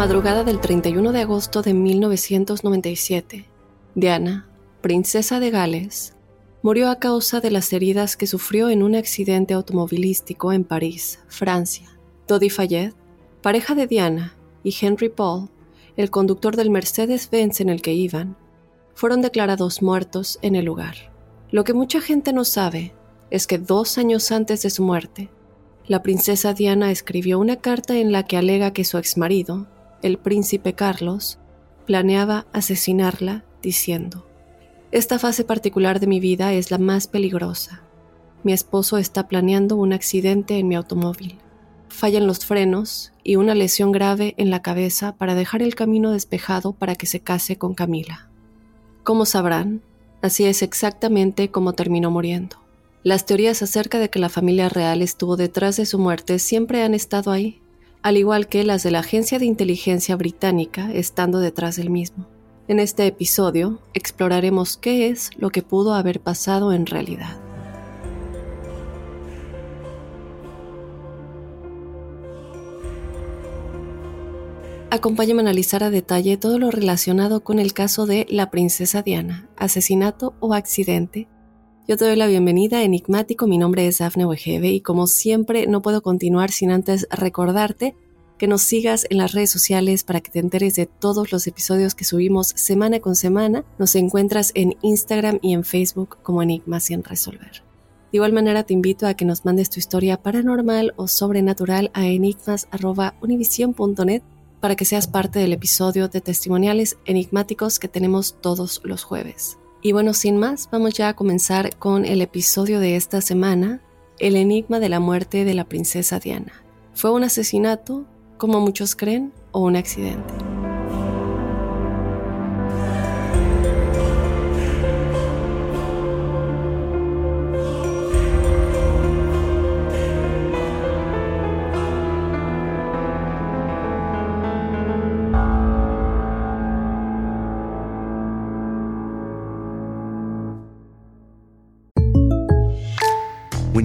Madrugada del 31 de agosto de 1997, Diana, princesa de Gales, murió a causa de las heridas que sufrió en un accidente automovilístico en París, Francia. Dodi Fayette, pareja de Diana, y Henry Paul, el conductor del Mercedes-Benz en el que iban, fueron declarados muertos en el lugar. Lo que mucha gente no sabe es que dos años antes de su muerte, la princesa Diana escribió una carta en la que alega que su exmarido, el príncipe Carlos, planeaba asesinarla diciendo, Esta fase particular de mi vida es la más peligrosa. Mi esposo está planeando un accidente en mi automóvil. Fallan los frenos y una lesión grave en la cabeza para dejar el camino despejado para que se case con Camila. Como sabrán, así es exactamente como terminó muriendo. Las teorías acerca de que la familia real estuvo detrás de su muerte siempre han estado ahí, al igual que las de la Agencia de Inteligencia Británica estando detrás del mismo. En este episodio exploraremos qué es lo que pudo haber pasado en realidad. Acompáñame a analizar a detalle todo lo relacionado con el caso de la princesa Diana, asesinato o accidente, yo te doy la bienvenida, Enigmático. Mi nombre es Dafne Wegebe y como siempre no puedo continuar sin antes recordarte que nos sigas en las redes sociales para que te enteres de todos los episodios que subimos semana con semana. Nos encuentras en Instagram y en Facebook como Enigma sin resolver. De igual manera te invito a que nos mandes tu historia paranormal o sobrenatural a enigmas.univision.net para que seas parte del episodio de testimoniales enigmáticos que tenemos todos los jueves. Y bueno, sin más, vamos ya a comenzar con el episodio de esta semana, el enigma de la muerte de la princesa Diana. ¿Fue un asesinato, como muchos creen, o un accidente?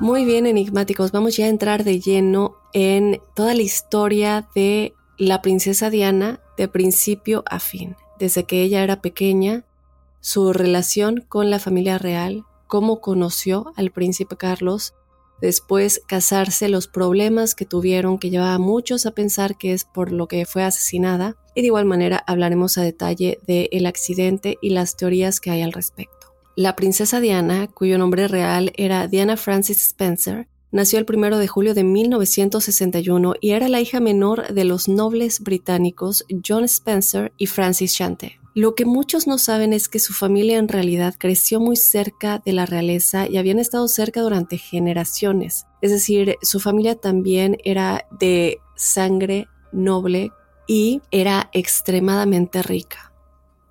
Muy bien, enigmáticos. Vamos ya a entrar de lleno en toda la historia de la princesa Diana de principio a fin. Desde que ella era pequeña, su relación con la familia real, cómo conoció al príncipe Carlos, después casarse, los problemas que tuvieron, que llevaba a muchos a pensar que es por lo que fue asesinada, y de igual manera hablaremos a detalle del accidente y las teorías que hay al respecto. La princesa Diana, cuyo nombre real era Diana Francis Spencer, nació el 1 de julio de 1961 y era la hija menor de los nobles británicos John Spencer y Francis Shante. Lo que muchos no saben es que su familia en realidad creció muy cerca de la realeza y habían estado cerca durante generaciones. Es decir, su familia también era de sangre noble y era extremadamente rica.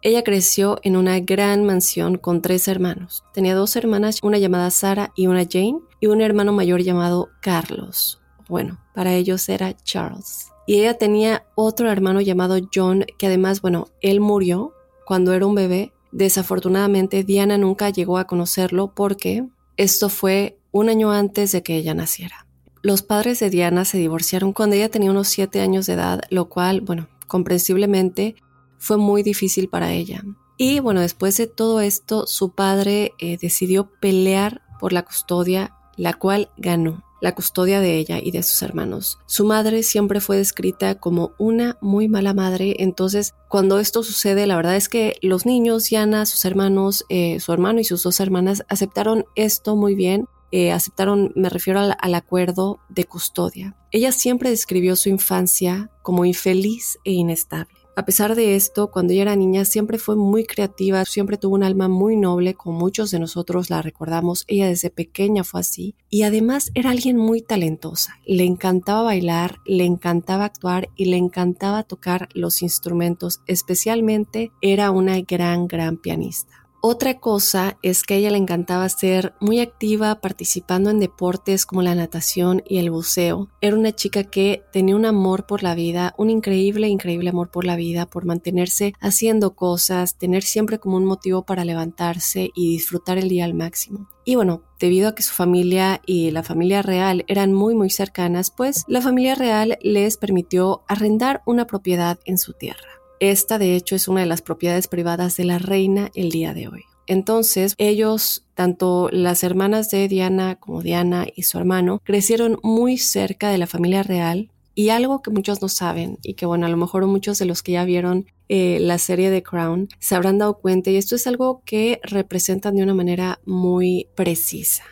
Ella creció en una gran mansión con tres hermanos. Tenía dos hermanas, una llamada Sara y una Jane, y un hermano mayor llamado Carlos. Bueno, para ellos era Charles. Y ella tenía otro hermano llamado John, que además, bueno, él murió cuando era un bebé. Desafortunadamente, Diana nunca llegó a conocerlo porque esto fue un año antes de que ella naciera. Los padres de Diana se divorciaron cuando ella tenía unos siete años de edad, lo cual, bueno, comprensiblemente fue muy difícil para ella. Y bueno, después de todo esto, su padre eh, decidió pelear por la custodia, la cual ganó la custodia de ella y de sus hermanos. Su madre siempre fue descrita como una muy mala madre, entonces cuando esto sucede, la verdad es que los niños, Yana, sus hermanos, eh, su hermano y sus dos hermanas aceptaron esto muy bien, eh, aceptaron, me refiero al acuerdo de custodia. Ella siempre describió su infancia como infeliz e inestable. A pesar de esto, cuando ella era niña siempre fue muy creativa, siempre tuvo un alma muy noble, como muchos de nosotros la recordamos, ella desde pequeña fue así, y además era alguien muy talentosa, le encantaba bailar, le encantaba actuar y le encantaba tocar los instrumentos, especialmente era una gran, gran pianista. Otra cosa es que a ella le encantaba ser muy activa participando en deportes como la natación y el buceo. Era una chica que tenía un amor por la vida, un increíble, increíble amor por la vida, por mantenerse haciendo cosas, tener siempre como un motivo para levantarse y disfrutar el día al máximo. Y bueno, debido a que su familia y la familia real eran muy muy cercanas, pues la familia real les permitió arrendar una propiedad en su tierra. Esta, de hecho, es una de las propiedades privadas de la reina el día de hoy. Entonces, ellos, tanto las hermanas de Diana como Diana y su hermano, crecieron muy cerca de la familia real. Y algo que muchos no saben, y que bueno, a lo mejor muchos de los que ya vieron eh, la serie de Crown se habrán dado cuenta, y esto es algo que representan de una manera muy precisa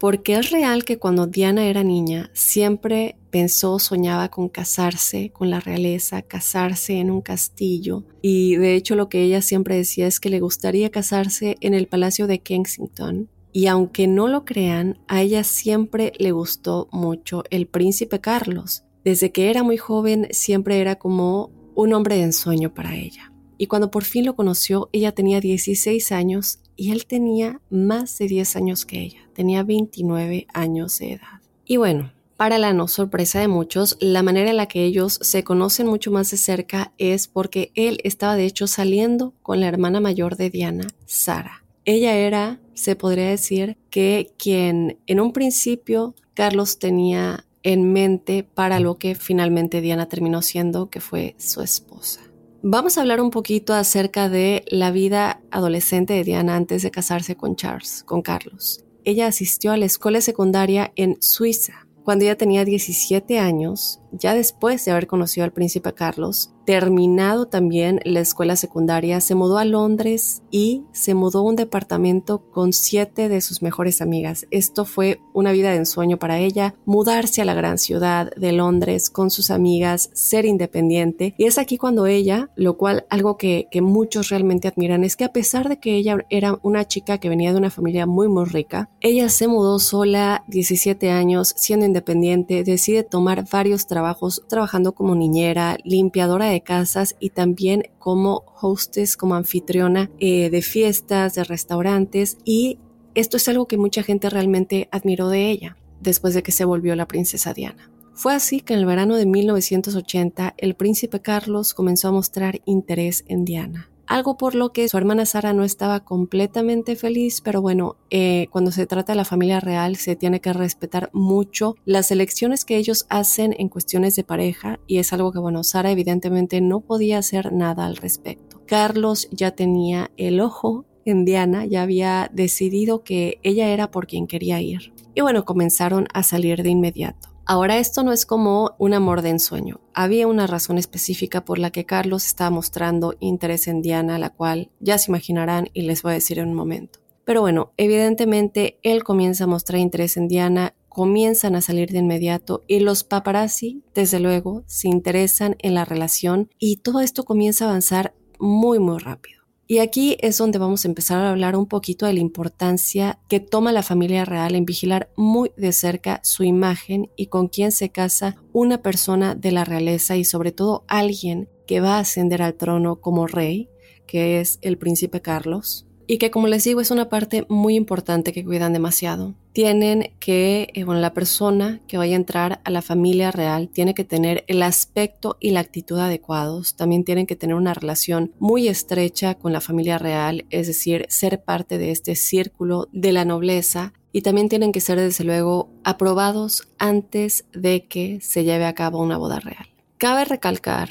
porque es real que cuando Diana era niña siempre pensó, soñaba con casarse con la realeza, casarse en un castillo y de hecho lo que ella siempre decía es que le gustaría casarse en el Palacio de Kensington. Y aunque no lo crean, a ella siempre le gustó mucho el príncipe Carlos. Desde que era muy joven siempre era como un hombre de ensueño para ella y cuando por fin lo conoció, ella tenía 16 años y él tenía más de 10 años que ella, tenía 29 años de edad. Y bueno, para la no sorpresa de muchos, la manera en la que ellos se conocen mucho más de cerca es porque él estaba de hecho saliendo con la hermana mayor de Diana, Sara. Ella era se podría decir que quien en un principio Carlos tenía en mente para lo que finalmente Diana terminó siendo, que fue su esposa. Vamos a hablar un poquito acerca de la vida adolescente de Diana antes de casarse con Charles, con Carlos. Ella asistió a la escuela secundaria en Suiza. Cuando ella tenía 17 años, ya después de haber conocido al príncipe Carlos, terminado también la escuela secundaria, se mudó a Londres y se mudó a un departamento con siete de sus mejores amigas. Esto fue una vida de ensueño para ella, mudarse a la gran ciudad de Londres con sus amigas, ser independiente. Y es aquí cuando ella, lo cual algo que, que muchos realmente admiran, es que a pesar de que ella era una chica que venía de una familia muy muy rica, ella se mudó sola, 17 años, siendo independiente, decide tomar varios trabajos trabajando como niñera, limpiadora de casas y también como hostess, como anfitriona eh, de fiestas, de restaurantes y esto es algo que mucha gente realmente admiró de ella después de que se volvió la princesa Diana. Fue así que en el verano de 1980 el príncipe Carlos comenzó a mostrar interés en Diana algo por lo que su hermana Sara no estaba completamente feliz, pero bueno, eh, cuando se trata de la familia real se tiene que respetar mucho las elecciones que ellos hacen en cuestiones de pareja y es algo que bueno, Sara evidentemente no podía hacer nada al respecto. Carlos ya tenía el ojo en Diana, ya había decidido que ella era por quien quería ir. Y bueno, comenzaron a salir de inmediato. Ahora esto no es como un amor de ensueño. Había una razón específica por la que Carlos estaba mostrando interés en Diana, la cual ya se imaginarán y les voy a decir en un momento. Pero bueno, evidentemente él comienza a mostrar interés en Diana, comienzan a salir de inmediato y los paparazzi, desde luego, se interesan en la relación y todo esto comienza a avanzar muy muy rápido. Y aquí es donde vamos a empezar a hablar un poquito de la importancia que toma la familia real en vigilar muy de cerca su imagen y con quién se casa una persona de la realeza y sobre todo alguien que va a ascender al trono como rey, que es el príncipe Carlos y que como les digo es una parte muy importante que cuidan demasiado. Tienen que, eh, bueno, la persona que vaya a entrar a la familia real tiene que tener el aspecto y la actitud adecuados. También tienen que tener una relación muy estrecha con la familia real, es decir, ser parte de este círculo de la nobleza y también tienen que ser desde luego aprobados antes de que se lleve a cabo una boda real. Cabe recalcar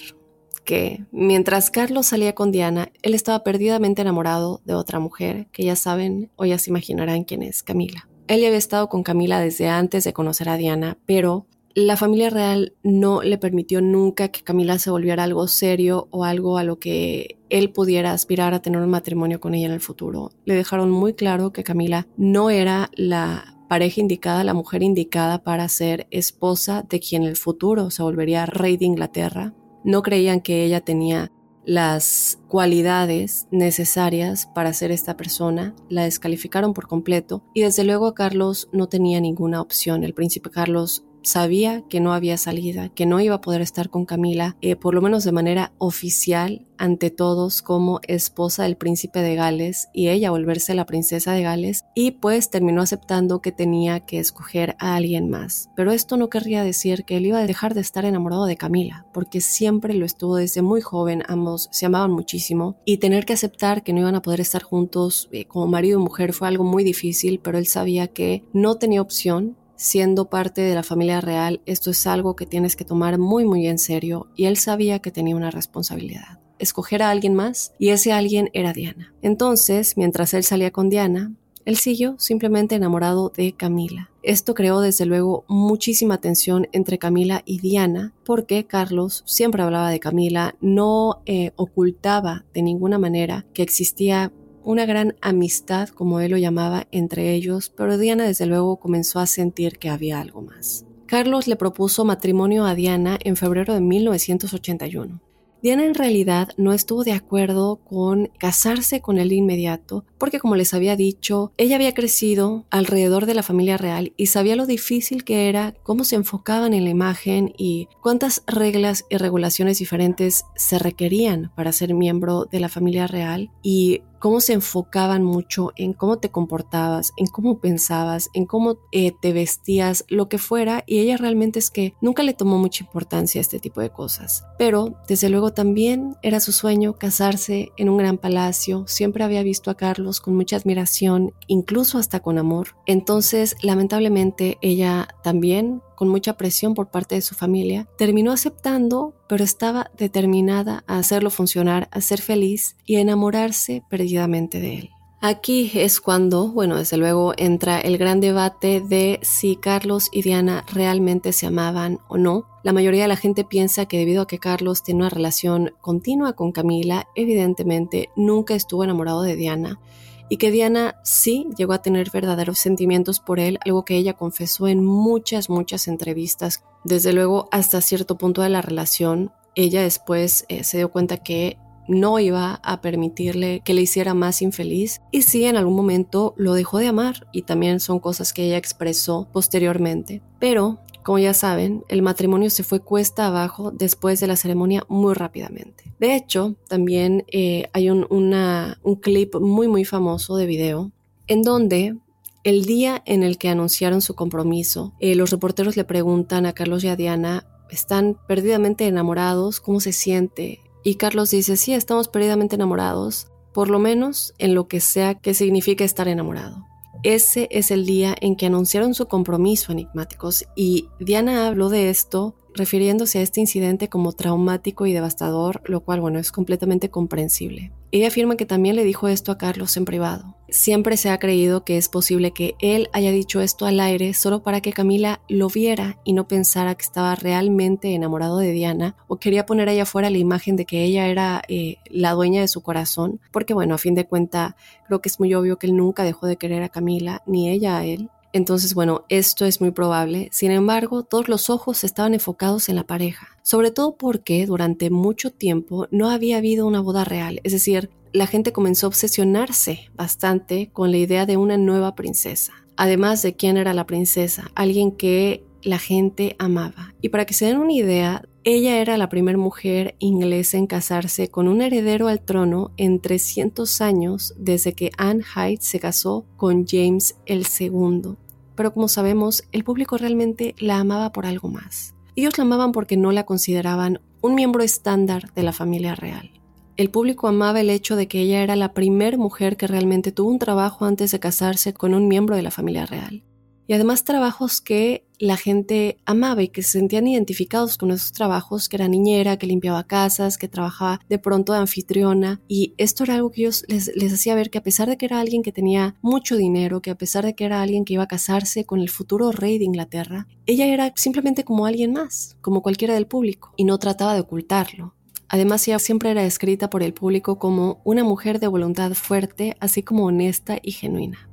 que mientras Carlos salía con Diana, él estaba perdidamente enamorado de otra mujer, que ya saben o ya se imaginarán quién es, Camila. Él ya había estado con Camila desde antes de conocer a Diana, pero la familia real no le permitió nunca que Camila se volviera algo serio o algo a lo que él pudiera aspirar a tener un matrimonio con ella en el futuro. Le dejaron muy claro que Camila no era la pareja indicada, la mujer indicada para ser esposa de quien en el futuro se volvería rey de Inglaterra no creían que ella tenía las cualidades necesarias para ser esta persona, la descalificaron por completo y desde luego Carlos no tenía ninguna opción. El príncipe Carlos sabía que no había salida, que no iba a poder estar con Camila, eh, por lo menos de manera oficial, ante todos como esposa del príncipe de Gales y ella volverse la princesa de Gales y pues terminó aceptando que tenía que escoger a alguien más. Pero esto no querría decir que él iba a dejar de estar enamorado de Camila, porque siempre lo estuvo desde muy joven, ambos se amaban muchísimo y tener que aceptar que no iban a poder estar juntos eh, como marido y mujer fue algo muy difícil, pero él sabía que no tenía opción siendo parte de la familia real, esto es algo que tienes que tomar muy muy en serio y él sabía que tenía una responsabilidad. Escoger a alguien más y ese alguien era Diana. Entonces, mientras él salía con Diana, él siguió simplemente enamorado de Camila. Esto creó desde luego muchísima tensión entre Camila y Diana porque Carlos siempre hablaba de Camila, no eh, ocultaba de ninguna manera que existía una gran amistad, como él lo llamaba, entre ellos, pero Diana desde luego comenzó a sentir que había algo más. Carlos le propuso matrimonio a Diana en febrero de 1981. Diana en realidad no estuvo de acuerdo con casarse con él de inmediato, porque como les había dicho, ella había crecido alrededor de la familia real y sabía lo difícil que era, cómo se enfocaban en la imagen y cuántas reglas y regulaciones diferentes se requerían para ser miembro de la familia real. Y cómo se enfocaban mucho en cómo te comportabas, en cómo pensabas, en cómo eh, te vestías, lo que fuera, y ella realmente es que nunca le tomó mucha importancia a este tipo de cosas. Pero desde luego también era su sueño casarse en un gran palacio, siempre había visto a Carlos con mucha admiración, incluso hasta con amor. Entonces, lamentablemente, ella también con mucha presión por parte de su familia, terminó aceptando, pero estaba determinada a hacerlo funcionar, a ser feliz y a enamorarse perdidamente de él. Aquí es cuando, bueno, desde luego entra el gran debate de si Carlos y Diana realmente se amaban o no. La mayoría de la gente piensa que debido a que Carlos tiene una relación continua con Camila, evidentemente nunca estuvo enamorado de Diana y que Diana sí llegó a tener verdaderos sentimientos por él, algo que ella confesó en muchas, muchas entrevistas. Desde luego, hasta cierto punto de la relación, ella después eh, se dio cuenta que no iba a permitirle que le hiciera más infeliz y sí en algún momento lo dejó de amar y también son cosas que ella expresó posteriormente. Pero como ya saben, el matrimonio se fue cuesta abajo después de la ceremonia muy rápidamente. De hecho, también eh, hay un, un clip muy muy famoso de video en donde el día en el que anunciaron su compromiso, eh, los reporteros le preguntan a Carlos y a Diana, ¿están perdidamente enamorados? ¿Cómo se siente? Y Carlos dice, sí, estamos perdidamente enamorados, por lo menos en lo que sea que signifique estar enamorado. Ese es el día en que anunciaron su compromiso enigmáticos y Diana habló de esto refiriéndose a este incidente como traumático y devastador, lo cual, bueno, es completamente comprensible. Ella afirma que también le dijo esto a Carlos en privado. Siempre se ha creído que es posible que él haya dicho esto al aire solo para que Camila lo viera y no pensara que estaba realmente enamorado de Diana o quería poner allá afuera la imagen de que ella era eh, la dueña de su corazón, porque bueno, a fin de cuenta creo que es muy obvio que él nunca dejó de querer a Camila, ni ella a él. Entonces, bueno, esto es muy probable. Sin embargo, todos los ojos estaban enfocados en la pareja, sobre todo porque durante mucho tiempo no había habido una boda real, es decir, la gente comenzó a obsesionarse bastante con la idea de una nueva princesa. Además de quién era la princesa, alguien que la gente amaba. Y para que se den una idea, ella era la primera mujer inglesa en casarse con un heredero al trono en 300 años desde que Anne Hyde se casó con James II. Pero como sabemos, el público realmente la amaba por algo más. Ellos la amaban porque no la consideraban un miembro estándar de la familia real. El público amaba el hecho de que ella era la primera mujer que realmente tuvo un trabajo antes de casarse con un miembro de la familia real y además trabajos que la gente amaba y que se sentían identificados con esos trabajos, que era niñera, que limpiaba casas, que trabajaba de pronto de anfitriona y esto era algo que ellos les hacía ver que a pesar de que era alguien que tenía mucho dinero, que a pesar de que era alguien que iba a casarse con el futuro rey de Inglaterra, ella era simplemente como alguien más, como cualquiera del público y no trataba de ocultarlo. Además, ella siempre era descrita por el público como una mujer de voluntad fuerte, así como honesta y genuina.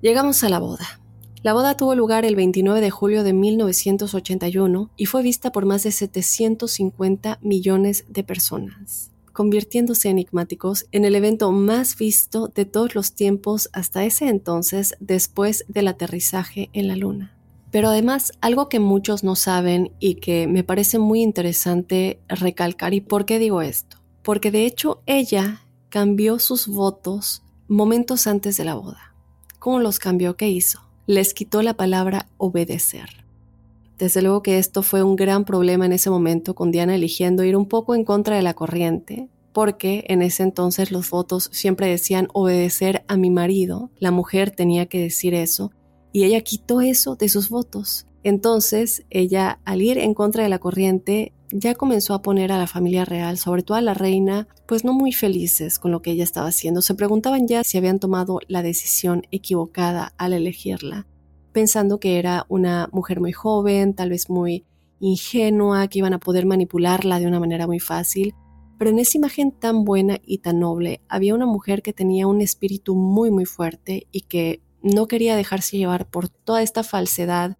Llegamos a la boda. La boda tuvo lugar el 29 de julio de 1981 y fue vista por más de 750 millones de personas convirtiéndose enigmáticos en el evento más visto de todos los tiempos hasta ese entonces después del aterrizaje en la Luna. Pero además, algo que muchos no saben y que me parece muy interesante recalcar, ¿y por qué digo esto? Porque de hecho ella cambió sus votos momentos antes de la boda. ¿Cómo los cambió? ¿Qué hizo? les quitó la palabra obedecer. Desde luego que esto fue un gran problema en ese momento, con Diana eligiendo ir un poco en contra de la corriente, porque en ese entonces los votos siempre decían obedecer a mi marido, la mujer tenía que decir eso, y ella quitó eso de sus votos. Entonces, ella, al ir en contra de la corriente, ya comenzó a poner a la familia real, sobre todo a la reina, pues no muy felices con lo que ella estaba haciendo. Se preguntaban ya si habían tomado la decisión equivocada al elegirla, pensando que era una mujer muy joven, tal vez muy ingenua, que iban a poder manipularla de una manera muy fácil. Pero en esa imagen tan buena y tan noble había una mujer que tenía un espíritu muy muy fuerte y que no quería dejarse llevar por toda esta falsedad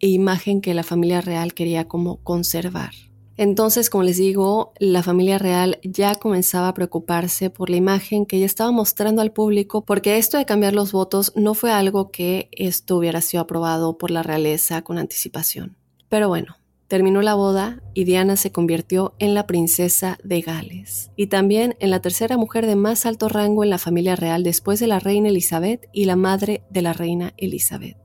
e imagen que la familia real quería como conservar. Entonces, como les digo, la familia real ya comenzaba a preocuparse por la imagen que ella estaba mostrando al público, porque esto de cambiar los votos no fue algo que esto hubiera sido aprobado por la realeza con anticipación. Pero bueno, Terminó la boda y Diana se convirtió en la princesa de Gales y también en la tercera mujer de más alto rango en la familia real después de la reina Elizabeth y la madre de la reina Elizabeth.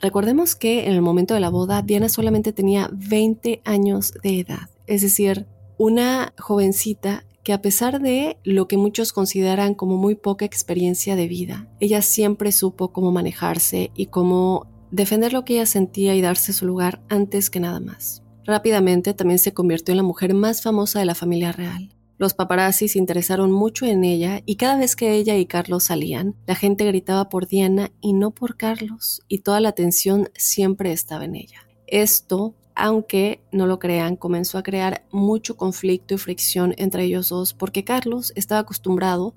Recordemos que en el momento de la boda Diana solamente tenía 20 años de edad, es decir, una jovencita que a pesar de lo que muchos consideran como muy poca experiencia de vida, ella siempre supo cómo manejarse y cómo defender lo que ella sentía y darse su lugar antes que nada más. Rápidamente también se convirtió en la mujer más famosa de la familia real. Los paparazzi se interesaron mucho en ella y cada vez que ella y Carlos salían, la gente gritaba por Diana y no por Carlos, y toda la atención siempre estaba en ella. Esto, aunque no lo crean, comenzó a crear mucho conflicto y fricción entre ellos dos porque Carlos estaba acostumbrado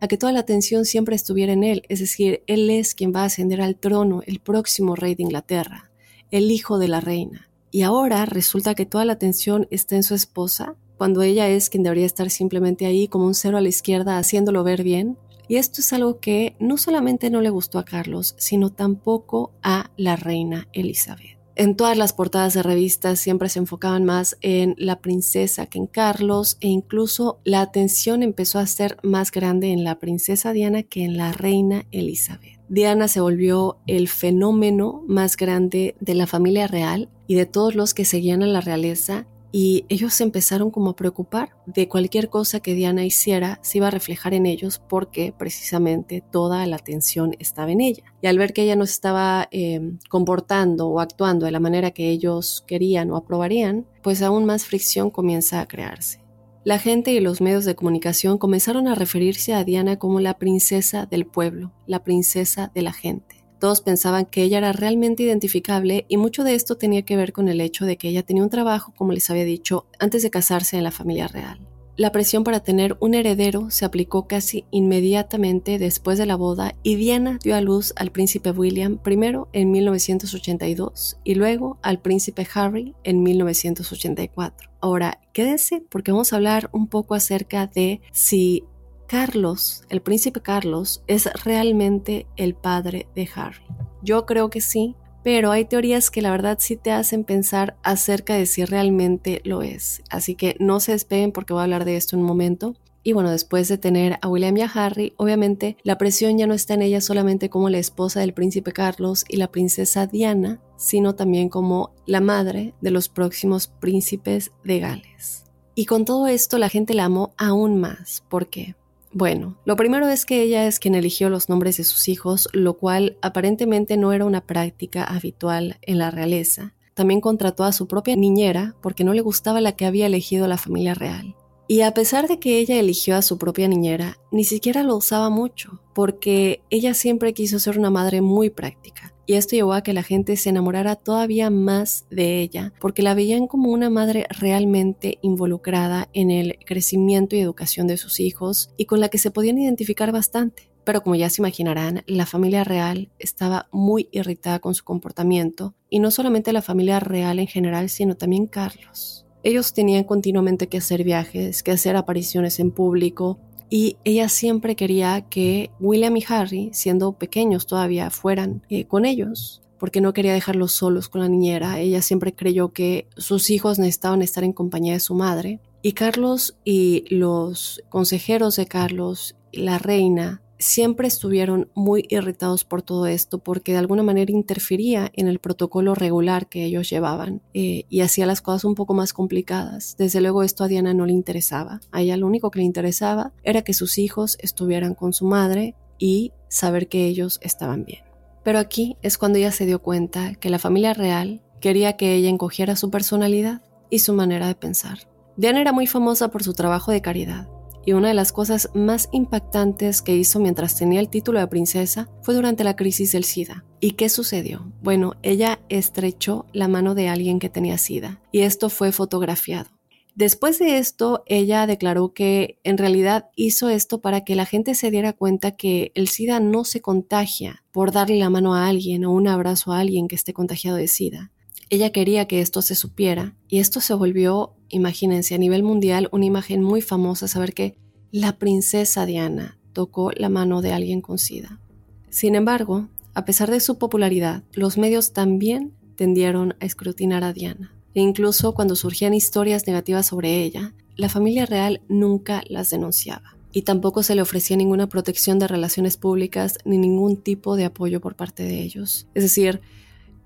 a que toda la atención siempre estuviera en él, es decir, él es quien va a ascender al trono, el próximo rey de Inglaterra, el hijo de la reina. Y ahora resulta que toda la atención está en su esposa, cuando ella es quien debería estar simplemente ahí como un cero a la izquierda haciéndolo ver bien. Y esto es algo que no solamente no le gustó a Carlos, sino tampoco a la reina Elizabeth. En todas las portadas de revistas siempre se enfocaban más en la princesa que en Carlos e incluso la atención empezó a ser más grande en la princesa Diana que en la reina Elizabeth. Diana se volvió el fenómeno más grande de la familia real y de todos los que seguían a la realeza y ellos se empezaron como a preocupar de cualquier cosa que Diana hiciera se iba a reflejar en ellos porque precisamente toda la atención estaba en ella. Y al ver que ella no estaba em, comportando o actuando de la manera que ellos querían o aprobarían, pues aún más fricción comienza a crearse. La gente y los medios de comunicación comenzaron a referirse a Diana como la princesa del pueblo, la princesa de la gente. Todos pensaban que ella era realmente identificable y mucho de esto tenía que ver con el hecho de que ella tenía un trabajo, como les había dicho, antes de casarse en la familia real. La presión para tener un heredero se aplicó casi inmediatamente después de la boda y Diana dio a luz al príncipe William primero en 1982 y luego al príncipe Harry en 1984. Ahora, quédense porque vamos a hablar un poco acerca de si Carlos, el príncipe Carlos, es realmente el padre de Harry. Yo creo que sí, pero hay teorías que la verdad sí te hacen pensar acerca de si realmente lo es. Así que no se despeguen porque voy a hablar de esto en un momento. Y bueno, después de tener a William y a Harry, obviamente la presión ya no está en ella solamente como la esposa del príncipe Carlos y la princesa Diana, sino también como la madre de los próximos príncipes de Gales. Y con todo esto la gente la amó aún más. ¿Por qué? Bueno, lo primero es que ella es quien eligió los nombres de sus hijos, lo cual aparentemente no era una práctica habitual en la realeza. También contrató a su propia niñera porque no le gustaba la que había elegido la familia real. Y a pesar de que ella eligió a su propia niñera, ni siquiera lo usaba mucho, porque ella siempre quiso ser una madre muy práctica y esto llevó a que la gente se enamorara todavía más de ella, porque la veían como una madre realmente involucrada en el crecimiento y educación de sus hijos y con la que se podían identificar bastante. Pero como ya se imaginarán, la familia real estaba muy irritada con su comportamiento, y no solamente la familia real en general, sino también Carlos. Ellos tenían continuamente que hacer viajes, que hacer apariciones en público, y ella siempre quería que William y Harry, siendo pequeños todavía, fueran eh, con ellos porque no quería dejarlos solos con la niñera. Ella siempre creyó que sus hijos necesitaban estar en compañía de su madre. Y Carlos y los consejeros de Carlos, la reina, siempre estuvieron muy irritados por todo esto porque de alguna manera interfería en el protocolo regular que ellos llevaban eh, y hacía las cosas un poco más complicadas. Desde luego esto a Diana no le interesaba. A ella lo único que le interesaba era que sus hijos estuvieran con su madre y saber que ellos estaban bien. Pero aquí es cuando ella se dio cuenta que la familia real quería que ella encogiera su personalidad y su manera de pensar. Diana era muy famosa por su trabajo de caridad y una de las cosas más impactantes que hizo mientras tenía el título de princesa fue durante la crisis del SIDA. ¿Y qué sucedió? Bueno, ella estrechó la mano de alguien que tenía SIDA y esto fue fotografiado. Después de esto, ella declaró que en realidad hizo esto para que la gente se diera cuenta que el SIDA no se contagia por darle la mano a alguien o un abrazo a alguien que esté contagiado de SIDA. Ella quería que esto se supiera y esto se volvió imagínense, a nivel mundial, una imagen muy famosa, saber que la princesa Diana tocó la mano de alguien con SIDA. Sin embargo, a pesar de su popularidad, los medios también tendieron a escrutinar a Diana. e incluso cuando surgían historias negativas sobre ella, la familia real nunca las denunciaba y tampoco se le ofrecía ninguna protección de relaciones públicas ni ningún tipo de apoyo por parte de ellos. Es decir,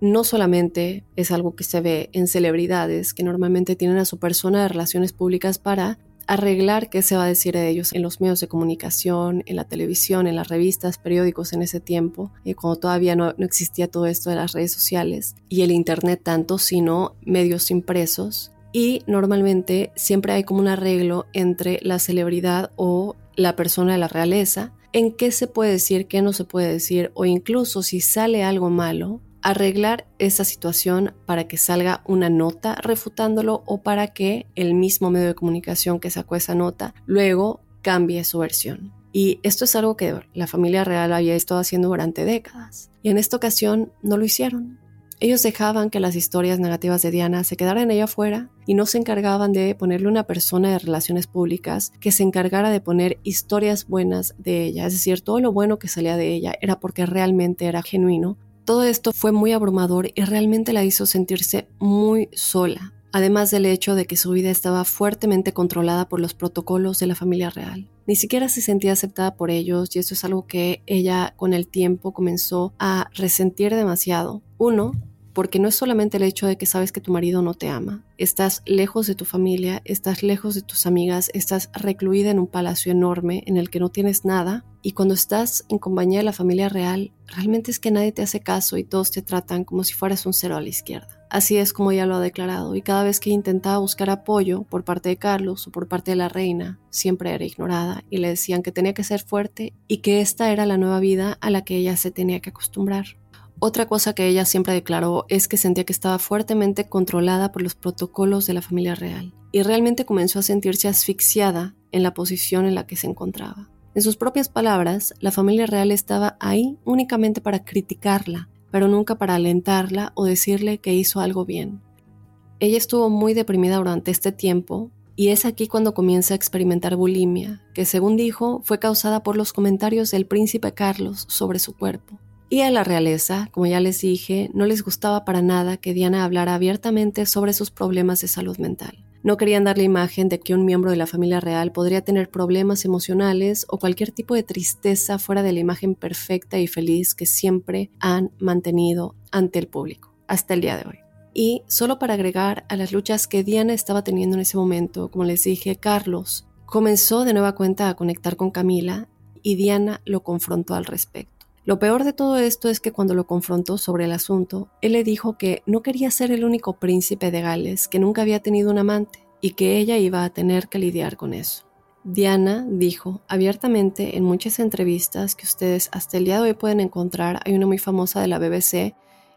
no solamente es algo que se ve en celebridades que normalmente tienen a su persona de relaciones públicas para arreglar qué se va a decir de ellos en los medios de comunicación, en la televisión, en las revistas, periódicos en ese tiempo, eh, cuando todavía no, no existía todo esto de las redes sociales y el Internet tanto, sino medios impresos. Y normalmente siempre hay como un arreglo entre la celebridad o la persona de la realeza en qué se puede decir, qué no se puede decir, o incluso si sale algo malo, arreglar esa situación para que salga una nota refutándolo o para que el mismo medio de comunicación que sacó esa nota luego cambie su versión. Y esto es algo que la familia real había estado haciendo durante décadas. Y en esta ocasión no lo hicieron. Ellos dejaban que las historias negativas de Diana se quedaran ella afuera y no se encargaban de ponerle una persona de relaciones públicas que se encargara de poner historias buenas de ella. Es decir, todo lo bueno que salía de ella era porque realmente era genuino todo esto fue muy abrumador y realmente la hizo sentirse muy sola, además del hecho de que su vida estaba fuertemente controlada por los protocolos de la familia real. Ni siquiera se sentía aceptada por ellos y eso es algo que ella con el tiempo comenzó a resentir demasiado. Uno, porque no es solamente el hecho de que sabes que tu marido no te ama, estás lejos de tu familia, estás lejos de tus amigas, estás recluida en un palacio enorme en el que no tienes nada y cuando estás en compañía de la familia real, realmente es que nadie te hace caso y todos te tratan como si fueras un cero a la izquierda. Así es como ella lo ha declarado y cada vez que intentaba buscar apoyo por parte de Carlos o por parte de la reina, siempre era ignorada y le decían que tenía que ser fuerte y que esta era la nueva vida a la que ella se tenía que acostumbrar. Otra cosa que ella siempre declaró es que sentía que estaba fuertemente controlada por los protocolos de la familia real y realmente comenzó a sentirse asfixiada en la posición en la que se encontraba. En sus propias palabras, la familia real estaba ahí únicamente para criticarla, pero nunca para alentarla o decirle que hizo algo bien. Ella estuvo muy deprimida durante este tiempo y es aquí cuando comienza a experimentar bulimia, que según dijo fue causada por los comentarios del príncipe Carlos sobre su cuerpo. Y a la realeza, como ya les dije, no les gustaba para nada que Diana hablara abiertamente sobre sus problemas de salud mental. No querían dar la imagen de que un miembro de la familia real podría tener problemas emocionales o cualquier tipo de tristeza fuera de la imagen perfecta y feliz que siempre han mantenido ante el público, hasta el día de hoy. Y solo para agregar a las luchas que Diana estaba teniendo en ese momento, como les dije, Carlos comenzó de nueva cuenta a conectar con Camila y Diana lo confrontó al respecto. Lo peor de todo esto es que cuando lo confrontó sobre el asunto, él le dijo que no quería ser el único príncipe de Gales, que nunca había tenido un amante y que ella iba a tener que lidiar con eso. Diana dijo abiertamente en muchas entrevistas que ustedes hasta el día de hoy pueden encontrar, hay una muy famosa de la BBC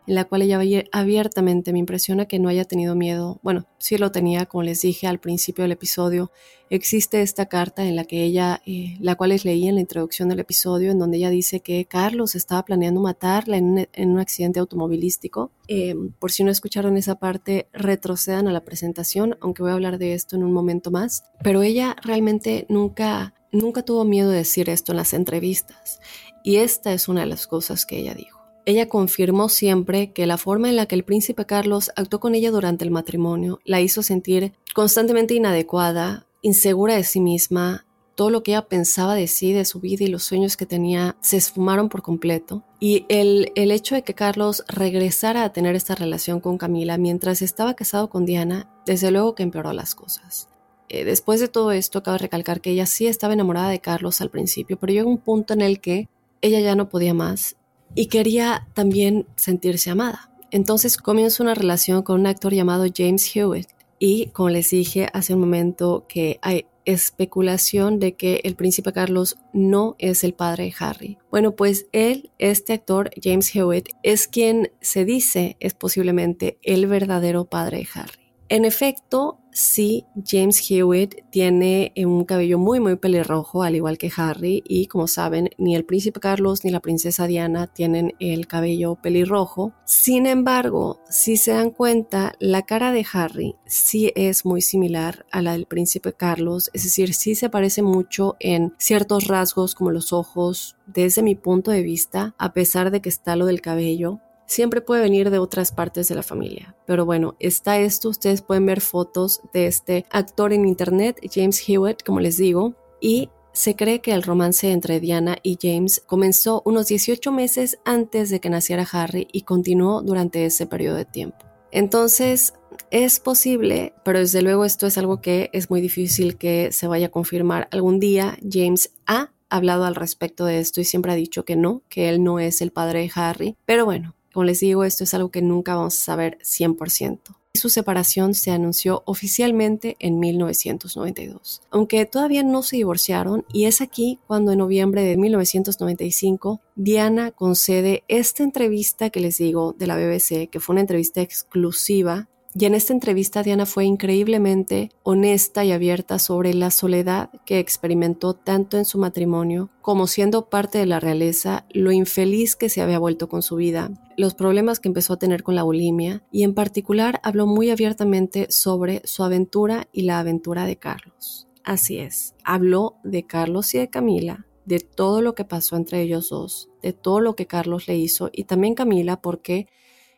en la cual ella abiertamente me impresiona que no haya tenido miedo. Bueno, sí lo tenía, como les dije al principio del episodio. Existe esta carta en la que ella, eh, la cual les leí en la introducción del episodio, en donde ella dice que Carlos estaba planeando matarla en un, accidente automovilístico. Em, por si no escucharon esa parte, retrocedan a la presentación, aunque voy a hablar de esto en un momento más. Pero ella realmente nunca, nunca tuvo miedo de decir esto en las entrevistas. Y esta es una de las cosas que ella dijo. Ella confirmó siempre que la forma en la que el príncipe Carlos actuó con ella durante el matrimonio la hizo sentir constantemente inadecuada, insegura de sí misma, todo lo que ella pensaba de sí, de su vida y los sueños que tenía se esfumaron por completo. Y el, el, hecho de que Carlos regresara a tener esta relación con Camila mientras estaba casado con Diana, desde luego que empeoró las cosas. Eh, después de todo esto, cabe recalcar que ella sí estaba enamorada de Carlos al principio, pero llegó un punto en el que ella ya no podía más y quería también sentirse amada. Entonces comienza una relación con un actor llamado James Hewitt y como les dije hace un momento que hay especulación de que el príncipe Carlos no es el padre de Harry. Bueno, pues él, este actor James Hewitt, es quien se dice es posiblemente el verdadero padre de Harry. En efecto, sí, James Hewitt tiene un cabello muy, muy pelirrojo, al igual que Harry, y como saben, ni el príncipe Carlos ni la princesa Diana tienen el cabello pelirrojo. Sin embargo, si se dan cuenta, la cara de Harry sí es muy similar a la del príncipe Carlos, es decir, sí se parece mucho en ciertos rasgos como los ojos, desde mi punto de vista, a pesar de que está lo del cabello siempre puede venir de otras partes de la familia. Pero bueno, está esto, ustedes pueden ver fotos de este actor en internet, James Hewitt, como les digo, y se cree que el romance entre Diana y James comenzó unos 18 meses antes de que naciera Harry y continuó durante ese periodo de tiempo. Entonces, es posible, pero desde luego esto es algo que es muy difícil que se vaya a confirmar algún día. James ha hablado al respecto de esto y siempre ha dicho que no, que él no es el padre de Harry. Pero bueno, como les digo, esto es algo que nunca vamos a saber 100%. Su separación se anunció oficialmente en 1992, aunque todavía no se divorciaron y es aquí cuando en noviembre de 1995 Diana concede esta entrevista que les digo de la BBC, que fue una entrevista exclusiva y en esta entrevista Diana fue increíblemente honesta y abierta sobre la soledad que experimentó tanto en su matrimonio como siendo parte de la realeza, lo infeliz que se había vuelto con su vida, los problemas que empezó a tener con la bulimia y en particular habló muy abiertamente sobre su aventura y la aventura de Carlos. Así es, habló de Carlos y de Camila, de todo lo que pasó entre ellos dos, de todo lo que Carlos le hizo y también Camila porque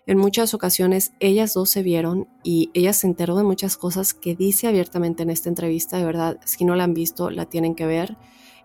en muchas ocasiones ellas dos se vieron y ella se enteró de muchas cosas que dice abiertamente en esta entrevista. De verdad, si no la han visto, la tienen que ver.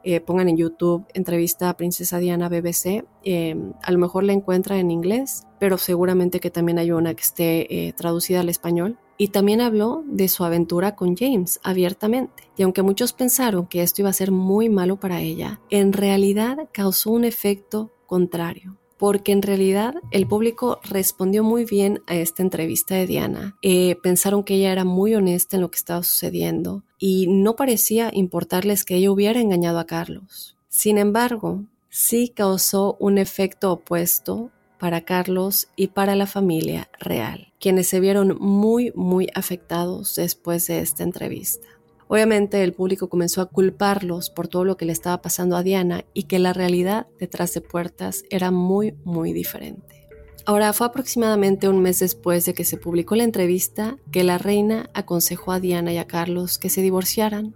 Eh, pongan en YouTube entrevista a Princesa Diana BBC. Eh, a lo mejor la encuentran en inglés, pero seguramente que también hay una que esté eh, traducida al español. Y también habló de su aventura con James abiertamente. Y aunque muchos pensaron que esto iba a ser muy malo para ella, en realidad causó un efecto contrario porque en realidad el público respondió muy bien a esta entrevista de Diana. Eh, pensaron que ella era muy honesta en lo que estaba sucediendo y no parecía importarles que ella hubiera engañado a Carlos. Sin embargo, sí causó un efecto opuesto para Carlos y para la familia real, quienes se vieron muy, muy afectados después de esta entrevista. Obviamente el público comenzó a culparlos por todo lo que le estaba pasando a Diana y que la realidad detrás de puertas era muy, muy diferente. Ahora fue aproximadamente un mes después de que se publicó la entrevista que la reina aconsejó a Diana y a Carlos que se divorciaran.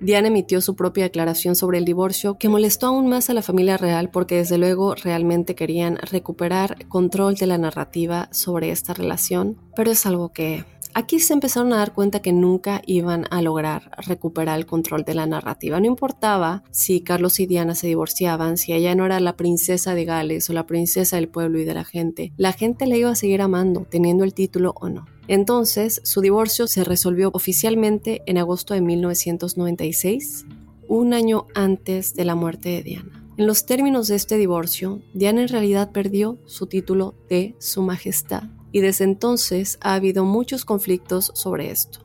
Diana emitió su propia declaración sobre el divorcio que molestó aún más a la familia real porque desde luego realmente querían recuperar control de la narrativa sobre esta relación, pero es algo que Aquí se empezaron a dar cuenta que nunca iban a lograr recuperar el control de la narrativa. No importaba si Carlos y Diana se divorciaban, si ella no era la princesa de Gales o la princesa del pueblo y de la gente. La gente le iba a seguir amando, teniendo el título o no. Entonces, su divorcio se resolvió oficialmente en agosto de 1996, un año antes de la muerte de Diana. En los términos de este divorcio, Diana en realidad perdió su título de Su Majestad y desde entonces ha habido muchos conflictos sobre esto.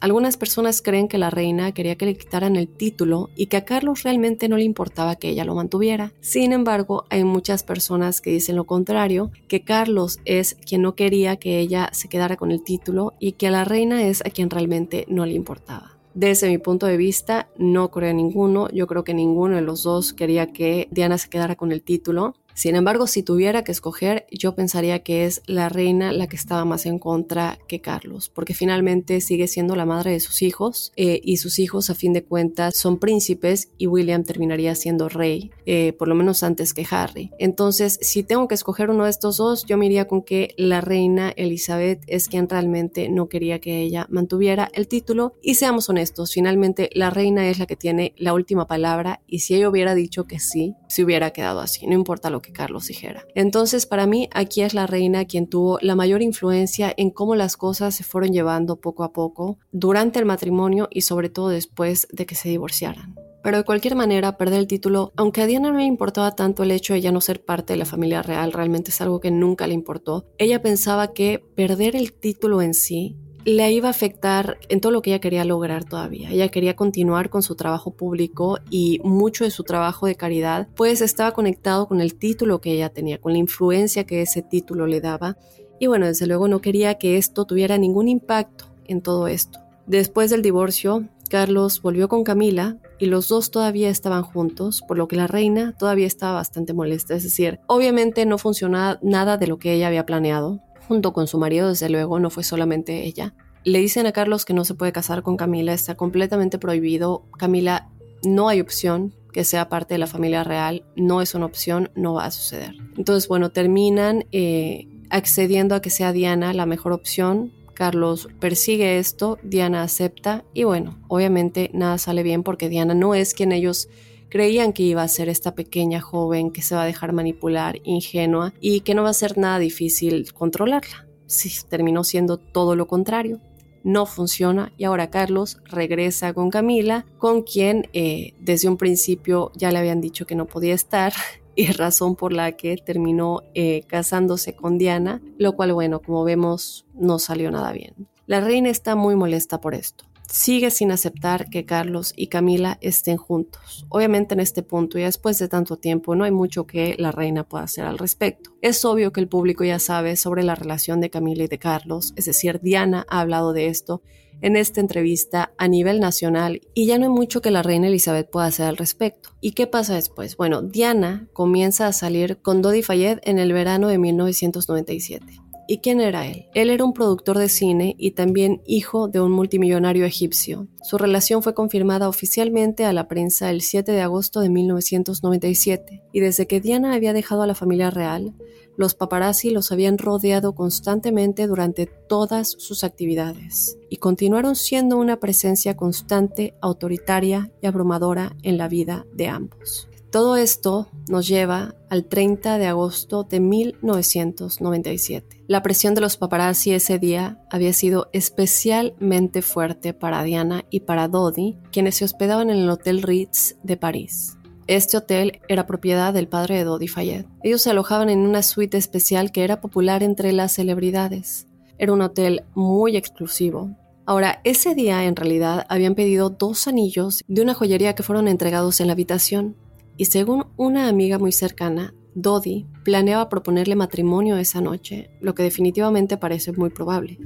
Algunas personas creen que la reina quería que le quitaran el título y que a Carlos realmente no le importaba que ella lo mantuviera. Sin embargo, hay muchas personas que dicen lo contrario, que Carlos es quien no quería que ella se quedara con el título y que a la reina es a quien realmente no le importaba. Desde mi punto de vista, no creo en ninguno. Yo creo que ninguno de los dos quería que Diana se quedara con el título. Sin embargo, si tuviera que escoger, yo pensaría que es la reina la que estaba más en contra que Carlos, porque finalmente sigue siendo la madre de sus hijos eh, y sus hijos a fin de cuentas son príncipes y William terminaría siendo rey, eh, por lo menos antes que Harry. Entonces, si tengo que escoger uno de estos dos, yo me iría con que la reina Elizabeth es quien realmente no quería que ella mantuviera el título y seamos honestos, finalmente la reina es la que tiene la última palabra y si ella hubiera dicho que sí, se hubiera quedado así, no importa lo que Carlos dijera. Entonces, para mí, aquí es la reina quien tuvo la mayor influencia en cómo las cosas se fueron llevando poco a poco durante el matrimonio y sobre todo después de que se divorciaran. Pero de cualquier manera, perder el título, aunque a Diana no le importaba tanto el hecho de ya no ser parte de la familia real, realmente es algo que nunca le importó, ella pensaba que perder el título en sí le iba a afectar en todo lo que ella quería lograr todavía. Ella quería continuar con su trabajo público y mucho de su trabajo de caridad pues estaba conectado con el título que ella tenía, con la influencia que ese título le daba. Y bueno, desde luego no quería que esto tuviera ningún impacto en todo esto. Después del divorcio, Carlos volvió con Camila y los dos todavía estaban juntos, por lo que la reina todavía estaba bastante molesta. Es decir, obviamente no funcionaba nada de lo que ella había planeado junto con su marido, desde luego, no fue solamente ella. Le dicen a Carlos que no se puede casar con Camila, está completamente prohibido. Camila, no hay opción. que sea parte de la familia real, no es una opción, no va a suceder. Entonces, bueno, terminan eh, accediendo a que sea Diana la mejor opción. Carlos persigue esto, Diana acepta y bueno, obviamente nada sale bien porque Diana no es quien ellos creían que iba a ser esta pequeña joven que se va a dejar manipular, ingenua y que no va a ser nada difícil controlarla. Sí, terminó siendo todo lo contrario no funciona y ahora Carlos regresa con Camila, con quien eh, desde un principio ya le habían dicho que no podía estar y razón por la que terminó eh, casándose con Diana, lo cual bueno, como vemos, no salió nada bien. La reina está muy molesta por esto sigue sin aceptar que Carlos y Camila estén juntos. Obviamente en este punto y después de tanto tiempo no hay mucho que la reina pueda hacer al respecto. Es obvio que el público ya sabe sobre la relación de Camila y de Carlos, es decir, Diana ha hablado de esto en esta entrevista a nivel nacional y ya no hay mucho que la reina Elizabeth pueda hacer al respecto. ¿Y qué pasa después? Bueno, Diana comienza a salir con Dodi Fayed en el verano de 1997. ¿Y quién era él? Él era un productor de cine y también hijo de un multimillonario egipcio. Su relación fue confirmada oficialmente a la prensa el 7 de agosto de 1997, y desde que Diana había dejado a la familia real, los paparazzi los habían rodeado constantemente durante todas sus actividades, y continuaron siendo una presencia constante, autoritaria y abrumadora en la vida de ambos. Todo esto nos lleva al 30 de agosto de 1997. La presión de los paparazzi ese día había sido especialmente fuerte para Diana y para Dodi, quienes se hospedaban en el Hotel Ritz de París. Este hotel era propiedad del padre de Dodi Fayette. Ellos se alojaban en una suite especial que era popular entre las celebridades. Era un hotel muy exclusivo, Ahora, ese día en realidad habían pedido dos anillos de una joyería que fueron entregados en la habitación y según una amiga muy cercana, Dodi planeaba proponerle matrimonio esa noche, lo que definitivamente parece muy probable.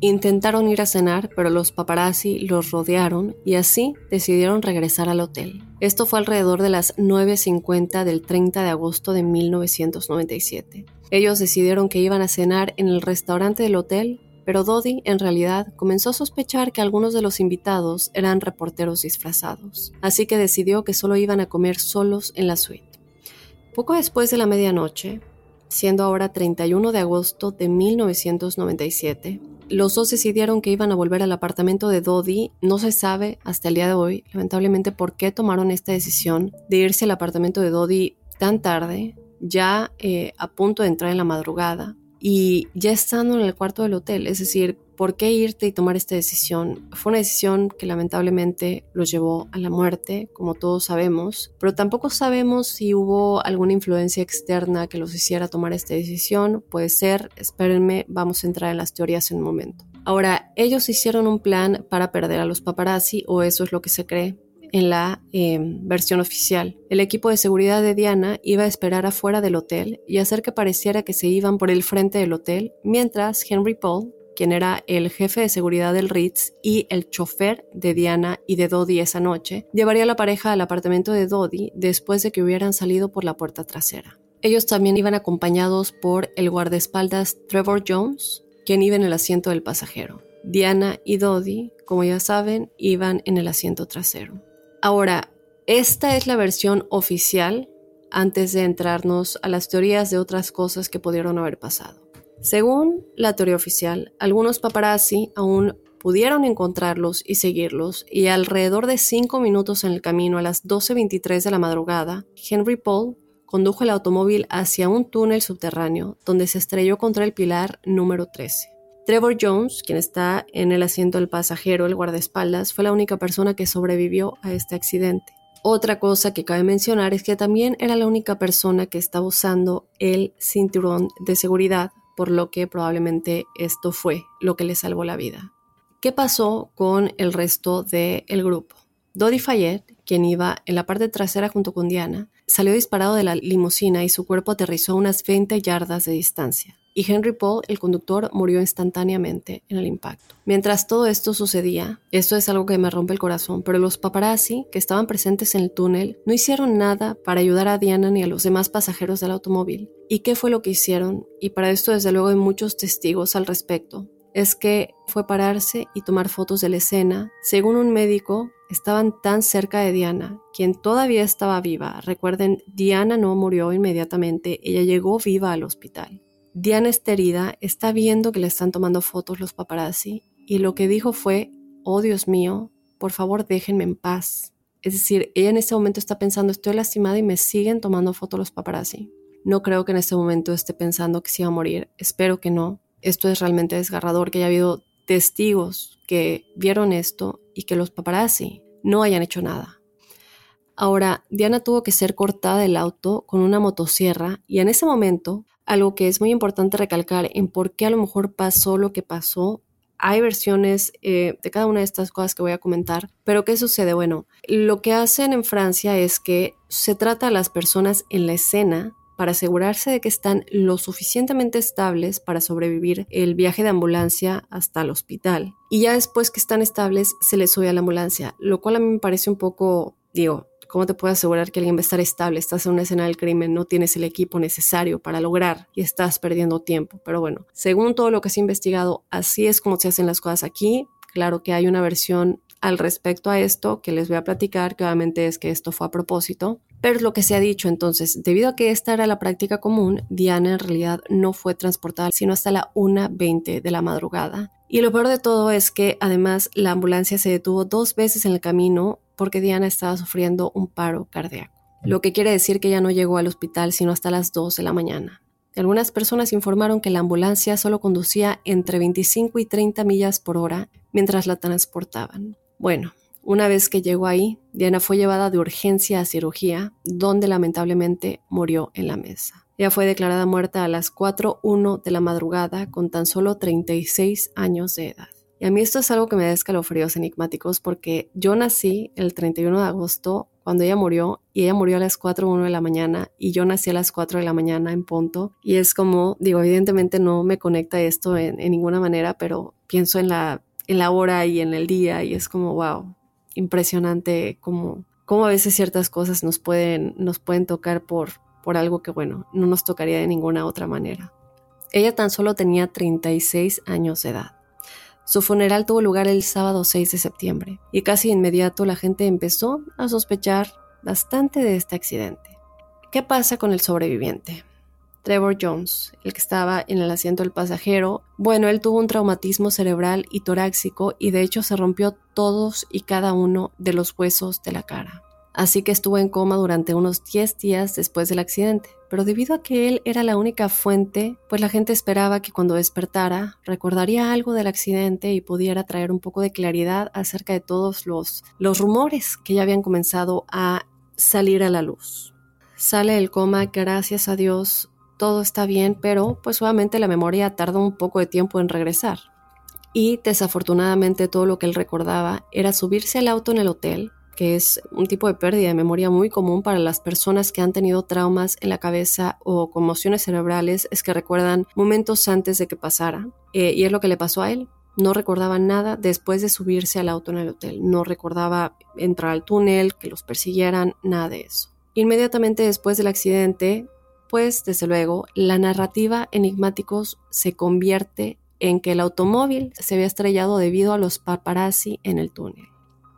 Intentaron ir a cenar, pero los paparazzi los rodearon y así decidieron regresar al hotel. Esto fue alrededor de las 9.50 del 30 de agosto de 1997. Ellos decidieron que iban a cenar en el restaurante del hotel pero Dodi en realidad comenzó a sospechar que algunos de los invitados eran reporteros disfrazados, así que decidió que solo iban a comer solos en la suite. Poco después de la medianoche, siendo ahora 31 de agosto de 1997, los dos decidieron que iban a volver al apartamento de Dodi. No se sabe hasta el día de hoy, lamentablemente, por qué tomaron esta decisión de irse al apartamento de Dodi tan tarde, ya eh, a punto de entrar en la madrugada y ya estando en el cuarto del hotel, es decir, ¿por qué irte y tomar esta decisión? Fue una decisión que lamentablemente los llevó a la muerte, como todos sabemos, pero tampoco sabemos si hubo alguna influencia externa que los hiciera tomar esta decisión. Puede ser, espérenme, vamos a entrar en las teorías en un momento. Ahora, ellos hicieron un plan para perder a los paparazzi, o eso es lo que se cree, en la em, versión oficial. El equipo de seguridad de Diana iba a esperar afuera del hotel y hacer que pareciera que se iban por el frente del hotel, mientras Henry Paul, quien era el jefe de seguridad del Ritz y el chofer de Diana y de Dodi esa noche, llevaría a la pareja al apartamento de Dodi después de que hubieran salido por la puerta trasera. Ellos también iban acompañados por el guardaespaldas Trevor Jones, quien iba en el asiento del pasajero. Diana y Dodi, como ya saben, iban en el asiento trasero. Ahora, esta es la versión oficial antes de entrarnos a las teorías de otras cosas que pudieron haber pasado. Según la teoría oficial, algunos paparazzi aún pudieron encontrarlos y seguirlos, y alrededor de cinco minutos en el camino a las 12.23 de la madrugada, Henry Paul condujo el automóvil hacia un túnel subterráneo donde se estrelló contra el pilar número 13. Trevor Jones, quien está en el asiento del pasajero, el guardaespaldas, fue la única persona que sobrevivió a este accidente. Otra cosa que cabe mencionar es que también era la única persona que estaba usando el cinturón de seguridad, por lo que probablemente esto fue lo que le salvó la vida. ¿Qué pasó con el resto del grupo? Dodi Fayette, quien iba en la parte trasera junto con Diana, salió disparado de la limusina y su cuerpo aterrizó a unas 20 yardas de distancia y Henry Paul, el conductor, murió instantáneamente en el impacto. Mientras todo esto sucedía, esto es algo que me rompe el corazón, pero los paparazzi que estaban presentes en el túnel no hicieron nada para ayudar a Diana ni a los demás pasajeros del automóvil. ¿Y qué fue lo que hicieron? Y para esto desde luego hay muchos testigos al respecto. es que fue pararse y tomar fotos de la escena. Según un médico, estaban tan cerca de Diana, quien todavía estaba viva. Recuerden, Diana no murió inmediatamente, ella llegó viva al hospital. Diana está herida, está viendo que le están tomando fotos los paparazzi y lo que dijo fue, oh Dios mío, por favor déjenme en paz. Es decir, ella en este momento está pensando, estoy lastimada y me siguen tomando fotos los paparazzi. No creo que en este momento esté pensando que se iba a morir, espero que no. Esto es realmente desgarrador, que haya habido testigos que vieron esto y que los paparazzi no hayan hecho nada. Ahora, Diana tuvo que ser cortada del auto con una motosierra y en ese momento, algo que es muy importante recalcar en por qué a lo mejor pasó lo que pasó, hay versiones eh, de cada una de estas cosas que voy a comentar, pero ¿qué sucede? Bueno, lo que hacen en Francia es que se trata a las personas en la escena para asegurarse de que están lo suficientemente estables para sobrevivir el viaje de ambulancia hasta el hospital. Y ya después que están estables, se les sube a la ambulancia, lo cual a mí me parece un poco, digo, ¿Cómo te puedes asegurar que alguien va a estar estable? Estás en una escena del crimen, no tienes el equipo necesario para lograr y estás perdiendo tiempo. Pero bueno, según todo lo que se ha investigado, así es como se hacen las cosas aquí. Claro que hay una versión al respecto a esto que les voy a platicar, que obviamente es que esto fue a propósito. Pero lo que se ha dicho entonces, debido a que esta era la práctica común, Diana en realidad no fue transportada sino hasta la 1.20 de la madrugada. Y lo peor de todo es que además la ambulancia se detuvo dos veces en el camino porque Diana estaba sufriendo un paro cardíaco, lo que quiere decir que ella no llegó al hospital sino hasta las 2 de la mañana. Algunas personas informaron que la ambulancia solo conducía entre 25 y 30 millas por hora mientras la transportaban. Bueno, una vez que llegó ahí, Diana fue llevada de urgencia a cirugía, donde lamentablemente murió en la mesa. Ella fue declarada muerta a las 4.1 de la madrugada con tan solo 36 años de edad. Y a mí esto es algo que me da escalofríos enigmáticos porque yo nací el 31 de agosto cuando ella murió y ella murió a las 4.1 de la mañana y yo nací a las 4 de la mañana en punto y es como, digo, evidentemente no me conecta esto en, ninguna manera, pero pienso en la, en la hora y en el día y es como, wow, impresionante como, como a veces ciertas cosas nos pueden, nos pueden tocar por, por algo que, bueno, no nos tocaría de ninguna otra manera. Ella tan solo tenía 36 años de edad. Su funeral tuvo lugar el sábado 6 de septiembre y casi inmediato la gente empezó a sospechar bastante de este accidente. ¿Qué pasa con el sobreviviente? Trevor Jones, el que estaba en el asiento del pasajero, bueno, él tuvo un traumatismo cerebral y torácico y de hecho se rompió todos y cada uno de los huesos de la cara así que estuvo en coma durante unos 10 días después del accidente. Pero debido a que él era la única fuente, pues la gente esperaba que cuando despertara recordaría algo del accidente y pudiera traer un poco de claridad acerca de todos los, los rumores que ya habían comenzado a salir a la luz. Sale del coma, gracias a Dios, todo está bien, pero pues obviamente la memoria tarda un poco de tiempo en regresar. Y desafortunadamente todo lo que él recordaba era subirse al auto en el hotel, que es un tipo de pérdida de memoria muy común para las personas que han tenido traumas en la cabeza o conmociones cerebrales, es que recuerdan momentos antes de que pasara. Eh, y es lo que le pasó a él. No recordaba nada después de subirse al auto en el hotel. No recordaba entrar al túnel, que los persiguieran, nada de eso. Inmediatamente después del accidente, pues desde luego, la narrativa enigmáticos se convierte en que el automóvil se había estrellado debido a los paparazzi en el túnel.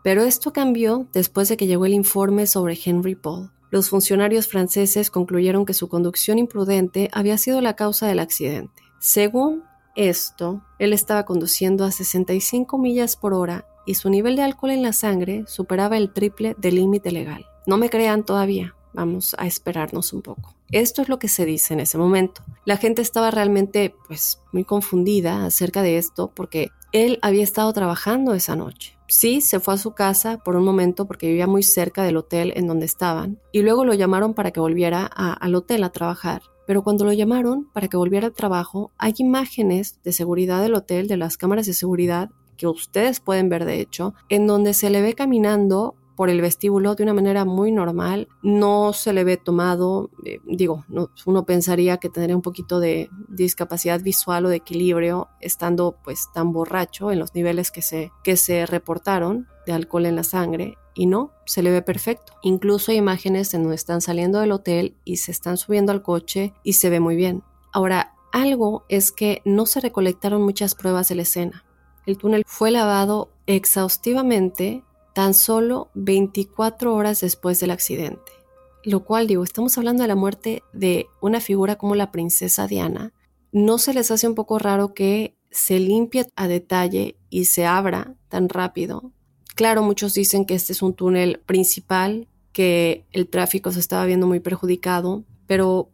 Pero esto cambió después de que llegó el informe sobre Henry Paul. Los funcionarios franceses concluyeron que su conducción imprudente había sido la causa del accidente. Según esto, él estaba conduciendo a 65 millas por hora y su nivel de alcohol en la sangre superaba el triple del límite legal. No me crean todavía, vamos a esperarnos un poco. Esto es lo que se dice en ese momento. La gente estaba realmente pues muy confundida acerca de esto porque él había estado trabajando esa noche. Sí, se fue a su casa por un momento porque vivía muy cerca del hotel en donde estaban y luego lo llamaron para que volviera al hotel a trabajar. Pero cuando lo llamaron para que volviera al trabajo, hay imágenes de seguridad del hotel, de las cámaras de seguridad, que ustedes pueden ver de hecho, en donde se le ve caminando por el vestíbulo de una manera muy normal, no se le ve tomado, eh, digo, uno pensaría que tendría un poquito de discapacidad visual o de equilibrio estando pues tan borracho en los niveles que se, que se reportaron de alcohol en la sangre y no, se le ve perfecto. Incluso hay imágenes en donde están saliendo del hotel y se están subiendo al coche y se ve muy bien. Ahora, Algo es que no se recolectaron muchas pruebas de la escena. El túnel fue lavado exhaustivamente tan solo 24 horas después del accidente. Lo cual digo, estamos hablando de la muerte de una figura como la princesa Diana. ¿No se les hace un poco raro que se limpie a detalle y se abra tan rápido? Claro, muchos dicen que este es un túnel principal, que el tráfico se estaba viendo muy perjudicado, pero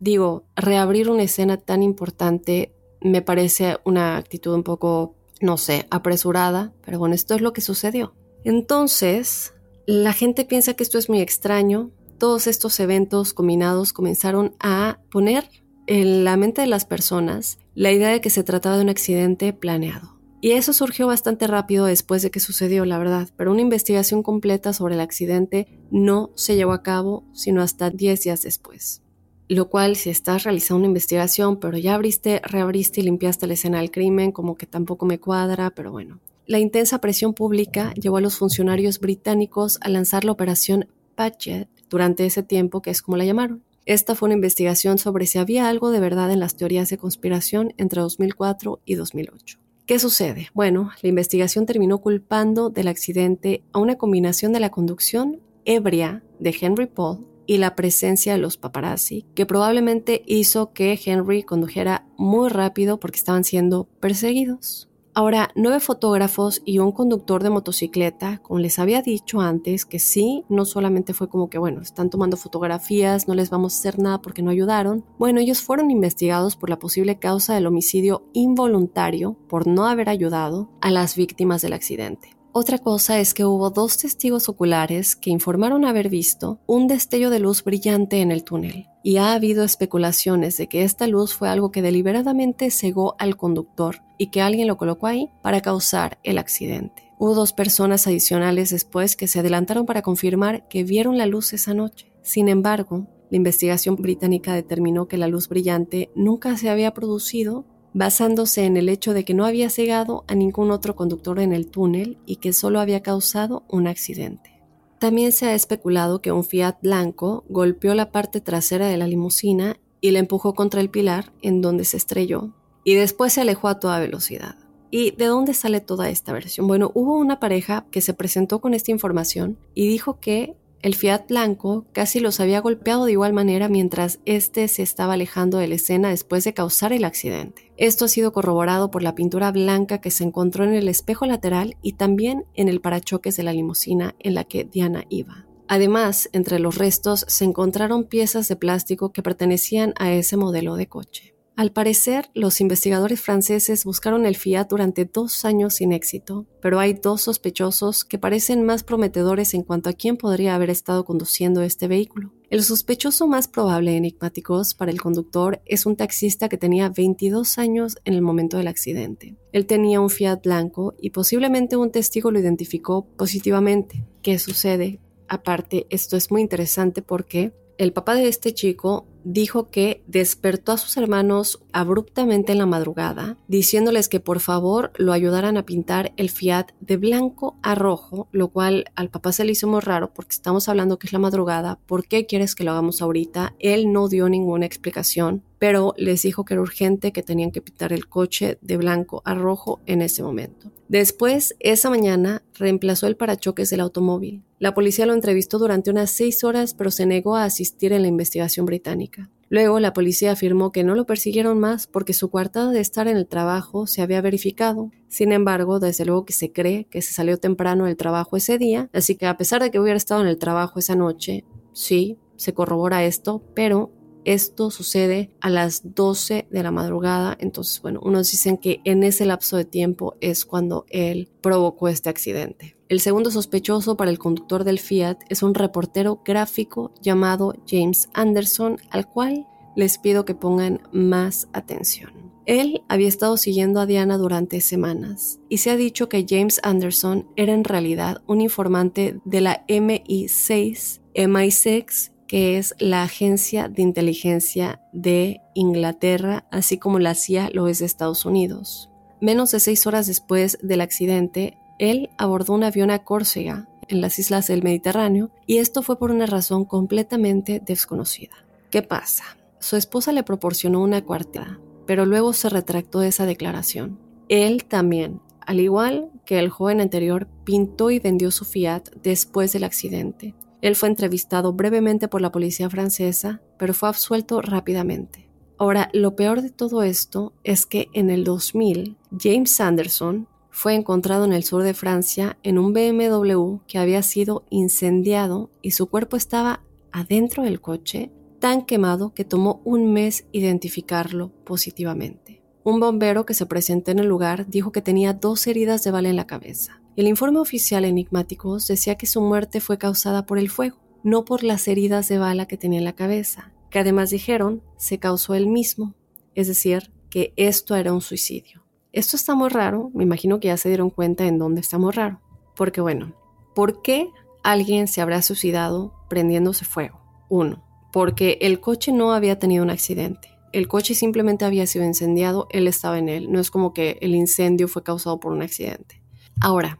digo, reabrir una escena tan importante me parece una actitud un poco, no sé, apresurada, pero bueno, esto es lo que sucedió. Entonces, la gente piensa que esto es muy extraño. Todos estos eventos combinados comenzaron a poner en la mente de las personas la idea de que se trataba de un accidente planeado. Y eso surgió bastante rápido después de que sucedió, la verdad, pero una investigación completa sobre el accidente no se llevó a cabo sino hasta 10 días después. Lo cual, si estás realizando una investigación, pero ya abriste, reabriste y limpiaste la escena del crimen, como que tampoco me cuadra, pero bueno. La intensa presión pública llevó a los funcionarios británicos a lanzar la operación Patchett durante ese tiempo, que es como la llamaron. Esta fue una investigación sobre si había algo de verdad en las teorías de conspiración entre 2004 y 2008. ¿Qué sucede? Bueno, la investigación terminó culpando del accidente a una combinación de la conducción ebria de Henry Paul y la presencia de los paparazzi, que probablemente hizo que Henry condujera muy rápido porque estaban siendo perseguidos. Ahora, nueve fotógrafos y un conductor de motocicleta, como les había dicho antes, que sí, no solamente fue como que, bueno, están tomando fotografías, no les vamos a hacer nada porque no ayudaron. Bueno, ellos fueron investigados por la posible causa del homicidio involuntario por no haber ayudado a las víctimas del accidente. Otra cosa es que hubo dos testigos oculares que informaron haber visto un destello de luz brillante en el túnel, y ha habido especulaciones de que esta luz fue algo que deliberadamente cegó al conductor y que alguien lo colocó ahí para causar el accidente. Hubo dos personas adicionales después que se adelantaron para confirmar que vieron la luz esa noche. Sin embargo, la investigación británica determinó que la luz brillante nunca se había producido basándose en el hecho de que no había cegado a ningún otro conductor en el túnel y que solo había causado un accidente. También se ha especulado que un Fiat blanco golpeó la parte trasera de la limusina y la empujó contra el pilar en donde se estrelló y después se alejó a toda velocidad. ¿Y de dónde sale toda esta versión? Bueno, hubo una pareja que se presentó con esta información y dijo que el Fiat blanco casi los había golpeado de igual manera mientras éste se estaba alejando de la escena después de causar el accidente. Esto ha sido corroborado por la pintura blanca que se encontró en el espejo lateral y también en el parachoques de la limusina en la que Diana iba. Además, entre los restos se encontraron piezas de plástico que pertenecían a ese modelo de coche. Al parecer, los investigadores franceses buscaron el Fiat durante dos años sin éxito, pero hay dos sospechosos que parecen más prometedores en cuanto a quién podría haber estado conduciendo este vehículo. El sospechoso más probable enigmáticos para el conductor es un taxista que tenía 22 años en el momento del accidente. Él tenía un Fiat blanco y posiblemente un testigo lo identificó positivamente. ¿Qué sucede? Aparte, esto es muy interesante porque el papá de este chico dijo que despertó a sus hermanos abruptamente en la madrugada, diciéndoles que por favor lo ayudaran a pintar el Fiat de blanco a rojo, lo cual al papá se le hizo muy raro porque estamos hablando que es la madrugada, ¿por qué quieres que lo hagamos ahorita? Él no dio ninguna explicación, pero les dijo que era urgente, que tenían que pintar el coche de blanco a rojo en ese momento. Después, esa mañana, reemplazó el parachoques del automóvil. La policía lo entrevistó durante unas seis horas, pero se negó a asistir en la investigación británica. Luego, la policía afirmó que no lo persiguieron más porque su coartada de estar en el trabajo se había verificado. Sin embargo, desde luego que se cree que se salió temprano del trabajo ese día, así que a pesar de que hubiera estado en el trabajo esa noche, sí, se corrobora esto, pero esto sucede a las 12 de la madrugada, entonces bueno, unos dicen que en ese lapso de tiempo es cuando él provocó este accidente. El segundo sospechoso para el conductor del Fiat es un reportero gráfico llamado James Anderson, al cual les pido que pongan más atención. Él había estado siguiendo a Diana durante semanas y se ha dicho que James Anderson era en realidad un informante de la MI6, MI6 que es la agencia de inteligencia de Inglaterra, así como la CIA lo es de Estados Unidos. Menos de seis horas después del accidente, él abordó un avión a Córcega, en las islas del Mediterráneo, y esto fue por una razón completamente desconocida. ¿Qué pasa? Su esposa le proporcionó una cuarta, pero luego se retractó de esa declaración. Él también, al igual que el joven anterior, pintó y vendió su Fiat después del accidente. Él fue entrevistado brevemente por la policía francesa, pero fue absuelto rápidamente. Ahora, lo peor de todo esto es que en el 2000, James Sanderson fue encontrado en el sur de Francia en un BMW que había sido incendiado y su cuerpo estaba adentro del coche tan quemado que tomó un mes identificarlo positivamente. Un bombero que se presentó en el lugar dijo que tenía dos heridas de bala en la cabeza. El informe oficial enigmáticos decía que su muerte fue causada por el fuego, no por las heridas de bala que tenía en la cabeza, que además dijeron se causó él mismo, es decir, que esto era un suicidio. Esto está muy raro, me imagino que ya se dieron cuenta en dónde está muy raro, porque bueno, ¿por qué alguien se habrá suicidado prendiéndose fuego? Uno, porque el coche no había tenido un accidente. El coche simplemente había sido incendiado, él estaba en él, no es como que el incendio fue causado por un accidente. Ahora,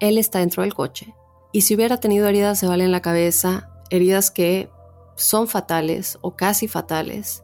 él está dentro del coche y si hubiera tenido heridas de bala en la cabeza, heridas que son fatales o casi fatales,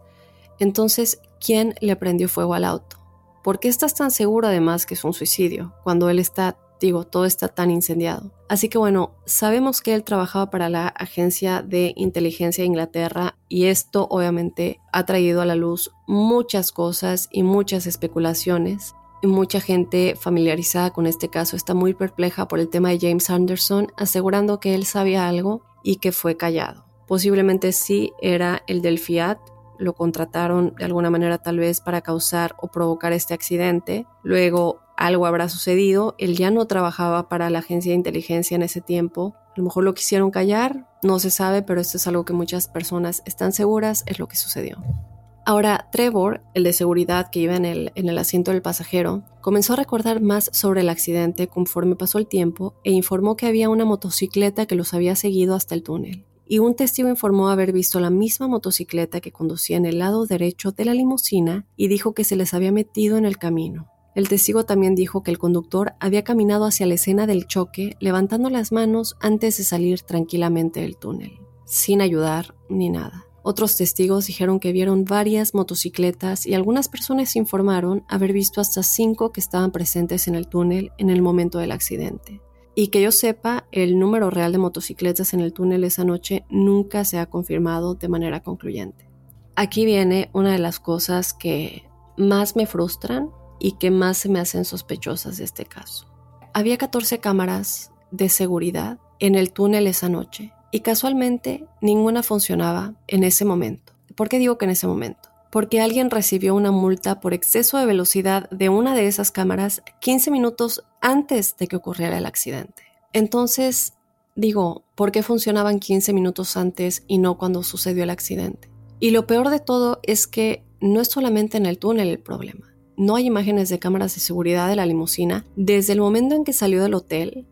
entonces, ¿quién le prendió fuego al auto? ¿Por qué estás tan seguro además que es un suicidio cuando él está digo, todo está tan incendiado. Así que bueno, sabemos que él trabajaba para la Agencia de Inteligencia de Inglaterra y esto obviamente ha traído a la luz muchas cosas y muchas especulaciones. Mucha gente familiarizada con este caso está muy perpleja por el tema de James Anderson, asegurando que él sabía algo y que fue callado. Posiblemente sí era el del Fiat, lo contrataron de alguna manera tal vez para causar o provocar este accidente. Luego algo habrá sucedido, él ya no trabajaba para la agencia de inteligencia en ese tiempo, a lo mejor lo quisieron callar, no se sabe, pero esto es algo que muchas personas están seguras es lo que sucedió. Ahora, Trevor, el de seguridad que iba en el, en el asiento del pasajero, comenzó a recordar más sobre el accidente conforme pasó el tiempo e informó que había una motocicleta que los había seguido hasta el túnel. Y un testigo informó haber visto la misma motocicleta que conducía en el lado derecho de la limusina y dijo que se les había metido en el camino. El testigo también dijo que el conductor había caminado hacia la escena del choque levantando las manos antes de salir tranquilamente del túnel, sin ayudar ni nada. Otros testigos dijeron que vieron varias motocicletas y algunas personas informaron haber visto hasta cinco que estaban presentes en el túnel en el momento del accidente. Y que yo sepa, el número real de motocicletas en el túnel esa noche nunca se ha confirmado de manera concluyente. Aquí viene una de las cosas que más me frustran y que más se me hacen sospechosas de este caso. Había 14 cámaras de seguridad en el túnel esa noche y casualmente ninguna funcionaba en ese momento. ¿Por qué digo que en ese momento? Porque alguien recibió una multa por exceso de velocidad de una de esas cámaras 15 minutos antes de que ocurriera el accidente. Entonces, digo, ¿por qué funcionaban 15 minutos antes y no cuando sucedió el accidente? Y lo peor de todo es que no es solamente en el túnel el problema no hay imágenes de cámaras de seguridad de la limusina desde el momento en que salió del hotel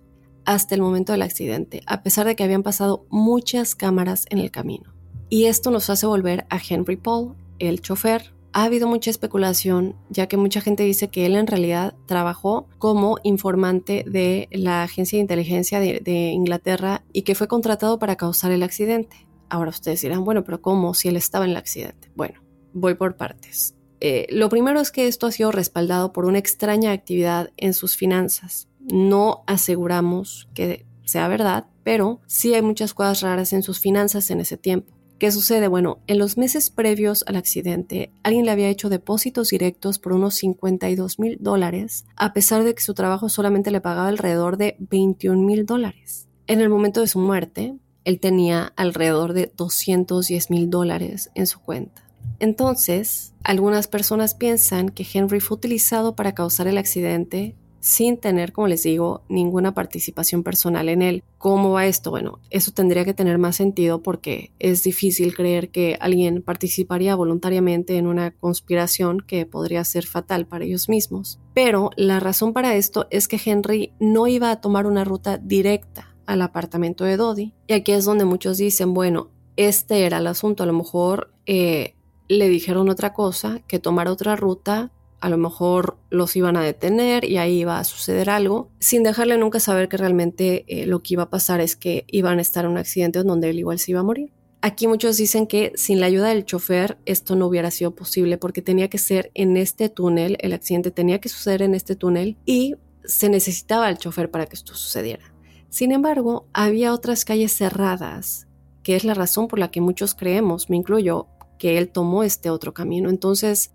hasta el momento del accidente, a pesar de que habían pasado muchas cámaras en el camino. Y esto nos hace volver a Henry Paul, el chofer. Ha habido mucha especulación, ya que mucha gente dice que él en realidad trabajó como informante de la agencia de inteligencia de, Inglaterra y que fue contratado para causar el accidente. Ahora ustedes dirán, bueno, pero ¿cómo si él estaba en el accidente? Bueno, voy por partes. Eh, lo primero es que esto ha sido respaldado por una extraña actividad en sus finanzas. No aseguramos que sea verdad, pero sí hay muchas cosas raras en sus finanzas en ese tiempo. ¿Qué sucede? Bueno, en los meses previos al accidente, alguien le había hecho depósitos directos por unos 52 mil dólares, a pesar de que su trabajo solamente le pagaba alrededor de 21 mil dólares. En el momento de su muerte, él tenía alrededor de 210 mil dólares en su cuenta. Entonces, algunas personas piensan que Henry fue utilizado para causar el accidente sin tener, como les digo, ninguna participación personal en él. ¿Cómo va esto? Bueno, eso tendría que tener más sentido porque es difícil creer que alguien participaría voluntariamente en una conspiración que podría ser fatal para ellos mismos. Pero la razón para esto es que Henry no iba a tomar una ruta directa al apartamento de Dodie. Y aquí es donde muchos dicen, bueno, este era el asunto, a lo mejor eh, le dijeron otra cosa, que tomar otra ruta, a lo mejor los iban a detener y ahí iba a suceder algo, sin dejarle nunca saber que realmente eh, lo que iba a pasar es que iban a estar en un accidente donde él igual se iba a morir. Aquí muchos dicen que sin la ayuda del chofer esto no hubiera sido posible porque tenía que ser en este túnel, el accidente tenía que suceder en este túnel y se necesitaba el chofer para que esto sucediera. Sin embargo, había otras calles cerradas, que es la razón por la que muchos creemos, me incluyo, que él tomó este otro camino. Entonces,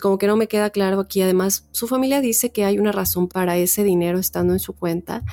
como que no me queda claro aquí. Además, su familia dice que hay una razón para ese dinero estando en su cuenta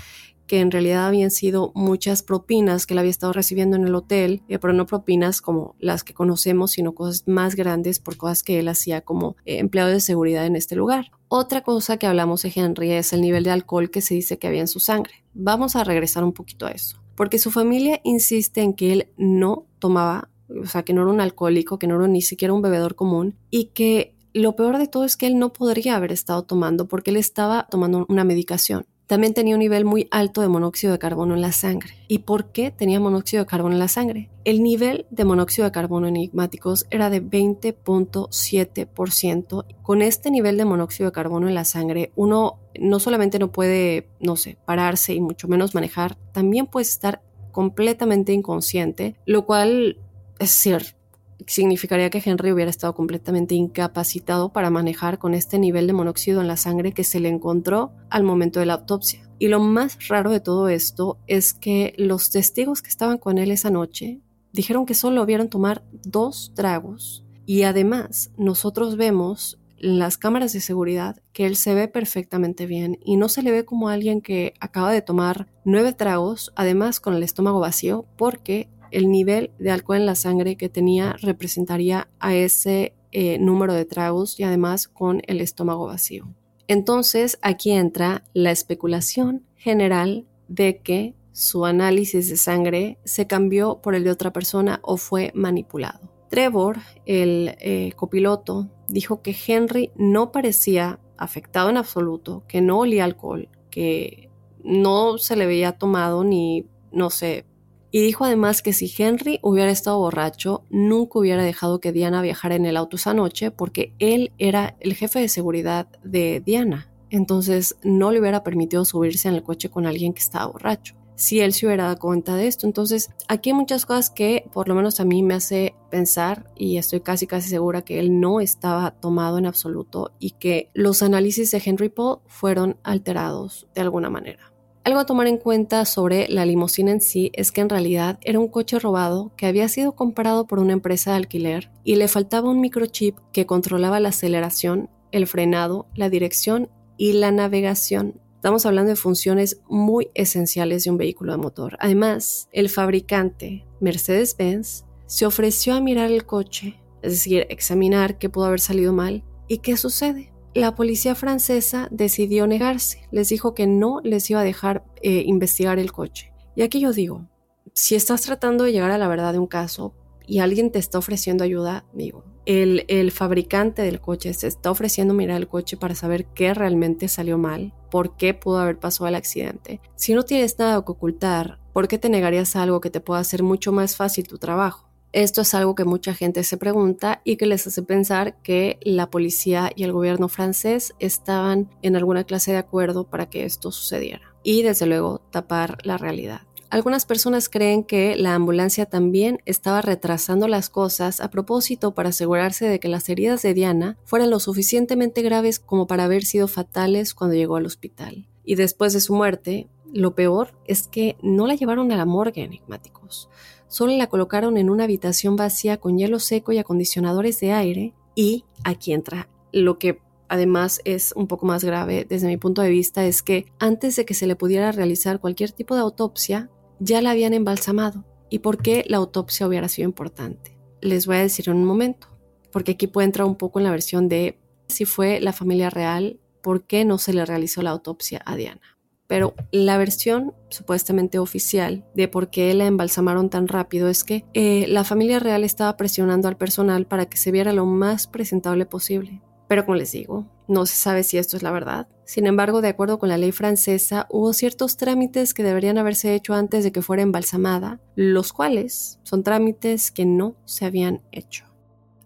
que en realidad habían sido muchas propinas que él había estado recibiendo en el hotel, eh, pero no propinas como las que conocemos, sino cosas más grandes por cosas que él hacía como eh, empleado de seguridad en este lugar. Otra cosa que hablamos de Henry es el nivel de alcohol que se dice que había en su sangre. Vamos a regresar un poquito a eso, porque su familia insiste en que él no tomaba, o sea, que no era un alcohólico, que no era ni siquiera un bebedor común y que lo peor de todo es que él no podría haber estado tomando porque él estaba tomando una medicación. También tenía un nivel muy alto de monóxido de carbono en la sangre. ¿Y por qué tenía monóxido de carbono en la sangre? El nivel de monóxido de carbono enigmáticos era de 20.7%. Con este nivel de monóxido de carbono en la sangre, uno no solamente no puede, no sé, pararse y mucho menos manejar, también puede estar completamente inconsciente, lo cual es cierto significaría que Henry hubiera estado completamente incapacitado para manejar con este nivel de monóxido en la sangre que se le encontró al momento de la autopsia. Y lo más raro de todo esto es que los testigos que estaban con él esa noche dijeron que solo vieron tomar dos tragos y además nosotros vemos en las cámaras de seguridad que él se ve perfectamente bien y no se le ve como alguien que acaba de tomar nueve tragos, además con el estómago vacío, porque el nivel de alcohol en la sangre que tenía representaría a ese eh, número de tragos y además con el estómago vacío. Entonces aquí entra la especulación general de que su análisis de sangre se cambió por el de otra persona o fue manipulado. Trevor, el eh, copiloto, dijo que Henry no parecía afectado en absoluto, que no olía alcohol, que no se le veía tomado ni, no sé, y dijo además que si Henry hubiera estado borracho, nunca hubiera dejado que Diana viajara en el auto esa noche porque él era el jefe de seguridad de Diana. Entonces no le hubiera permitido subirse en el coche con alguien que estaba borracho. Si él se hubiera dado cuenta de esto. Entonces aquí hay muchas cosas que por lo menos a mí me hace pensar y estoy casi casi segura que él no estaba tomado en absoluto y que los análisis de Henry Paul fueron alterados de alguna manera. Algo a tomar en cuenta sobre la limusina en sí es que en realidad era un coche robado que había sido comprado por una empresa de alquiler y le faltaba un microchip que controlaba la aceleración, el frenado, la dirección y la navegación. Estamos hablando de funciones muy esenciales de un vehículo de motor. Además, el fabricante, Mercedes-Benz, se ofreció a mirar el coche, es decir, examinar qué pudo haber salido mal y qué sucede la policía francesa decidió negarse, les dijo que no les iba a dejar eh, investigar el coche. Y aquí yo digo, si estás tratando de llegar a la verdad de un caso y alguien te está ofreciendo ayuda, digo, el, fabricante del coche se está ofreciendo mirar el coche para saber qué realmente salió mal, por qué pudo haber pasado el accidente. Si no tienes nada que ocultar, ¿por qué te negarías algo que te pueda hacer mucho más fácil tu trabajo? Esto es algo que mucha gente se pregunta y que les hace pensar que la policía y el gobierno francés estaban en alguna clase de acuerdo para que esto sucediera. Y desde luego tapar la realidad. Algunas personas creen que la ambulancia también estaba retrasando las cosas a propósito para asegurarse de que las heridas de Diana fueran lo suficientemente graves como para haber sido fatales cuando llegó al hospital. Y después de su muerte, lo peor es que no la llevaron a la morgue enigmáticos solo la colocaron en una habitación vacía con hielo seco y acondicionadores de aire y aquí entra lo que además es un poco más grave desde mi punto de vista es que antes de que se le pudiera realizar cualquier tipo de autopsia ya la habían embalsamado. ¿Y por qué la autopsia hubiera sido importante? Les voy a decir en un momento, porque aquí puede entrar un poco en la versión de si fue la familia real, por qué no se le realizó la autopsia a Diana. Pero la versión supuestamente oficial de por qué la embalsamaron tan rápido es que eh, la familia real estaba presionando al personal para que se viera lo más presentable posible. Pero como les digo, no se sabe si esto es la verdad. Sin embargo, de acuerdo con la ley francesa, hubo ciertos trámites que deberían haberse hecho antes de que fuera embalsamada, los cuales son trámites que no se habían hecho.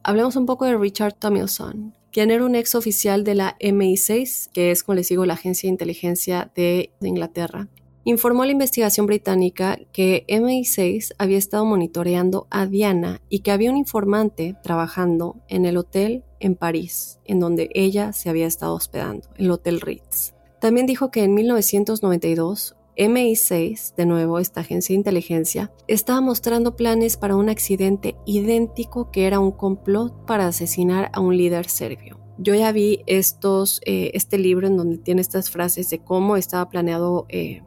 Hablemos un poco de Richard Tomilson, quien era un ex oficial de la MI6, que es, como les digo, la agencia de inteligencia de, Inglaterra. informó a la investigación británica que MI6 había estado monitoreando a Diana y que había un informante trabajando en el hotel en París, en donde ella se había estado hospedando, el Hotel Ritz. También dijo que en 1992 MI6, de nuevo esta agencia de inteligencia, estaba mostrando planes para un accidente idéntico que era un complot para asesinar a un líder serbio. Yo ya vi eh, este libro en donde tiene estas frases de cómo estaba planeado eh,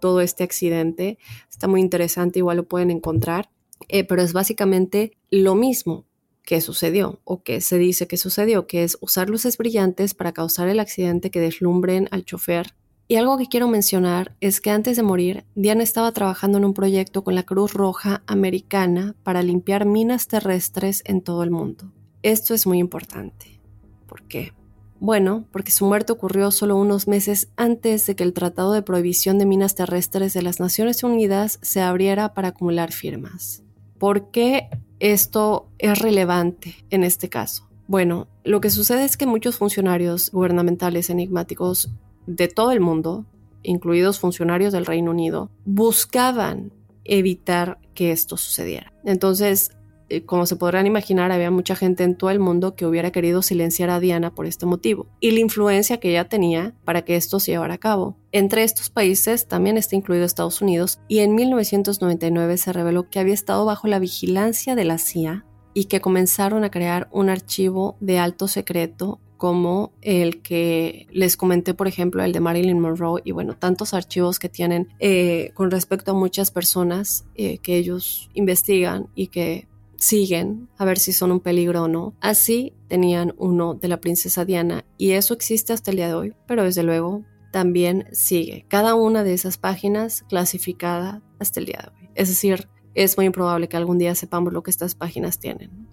todo este accidente. Está muy interesante, igual lo pueden encontrar, eh, pero es básicamente lo mismo que sucedió o que se dice que sucedió, que es usar luces brillantes para causar el accidente que deslumbren al chofer. Y algo que quiero mencionar es que antes de morir, Diana estaba trabajando en un proyecto con la Cruz Roja Americana para limpiar minas terrestres en todo el mundo. Esto es muy importante. ¿Por qué? Bueno, porque su muerte ocurrió solo unos meses antes de que el Tratado de Prohibición de Minas Terrestres de las Naciones Unidas se abriera para acumular firmas. ¿Por qué esto es relevante en este caso? Bueno, lo que sucede es que muchos funcionarios gubernamentales enigmáticos de todo el mundo, incluidos funcionarios del Reino Unido, buscaban evitar que esto sucediera. Entonces, eh, como se podrán imaginar, había mucha gente en todo el mundo que hubiera querido silenciar a Diana por este motivo y la influencia que ella tenía para que esto se llevara a cabo. Entre estos países también está incluido Estados Unidos y en 1999 se reveló que había estado bajo la vigilancia de la CIA y que comenzaron a crear un archivo de alto secreto como el que les comenté, por ejemplo, el de Marilyn Monroe y bueno, tantos archivos que tienen eh, con respecto a muchas personas eh, que ellos investigan y que siguen a ver si son un peligro o no. Así tenían uno de la princesa Diana y eso existe hasta el día de hoy, pero desde luego también sigue cada una de esas páginas clasificada hasta el día de hoy. Es decir, es muy improbable que algún día sepamos lo que estas páginas tienen.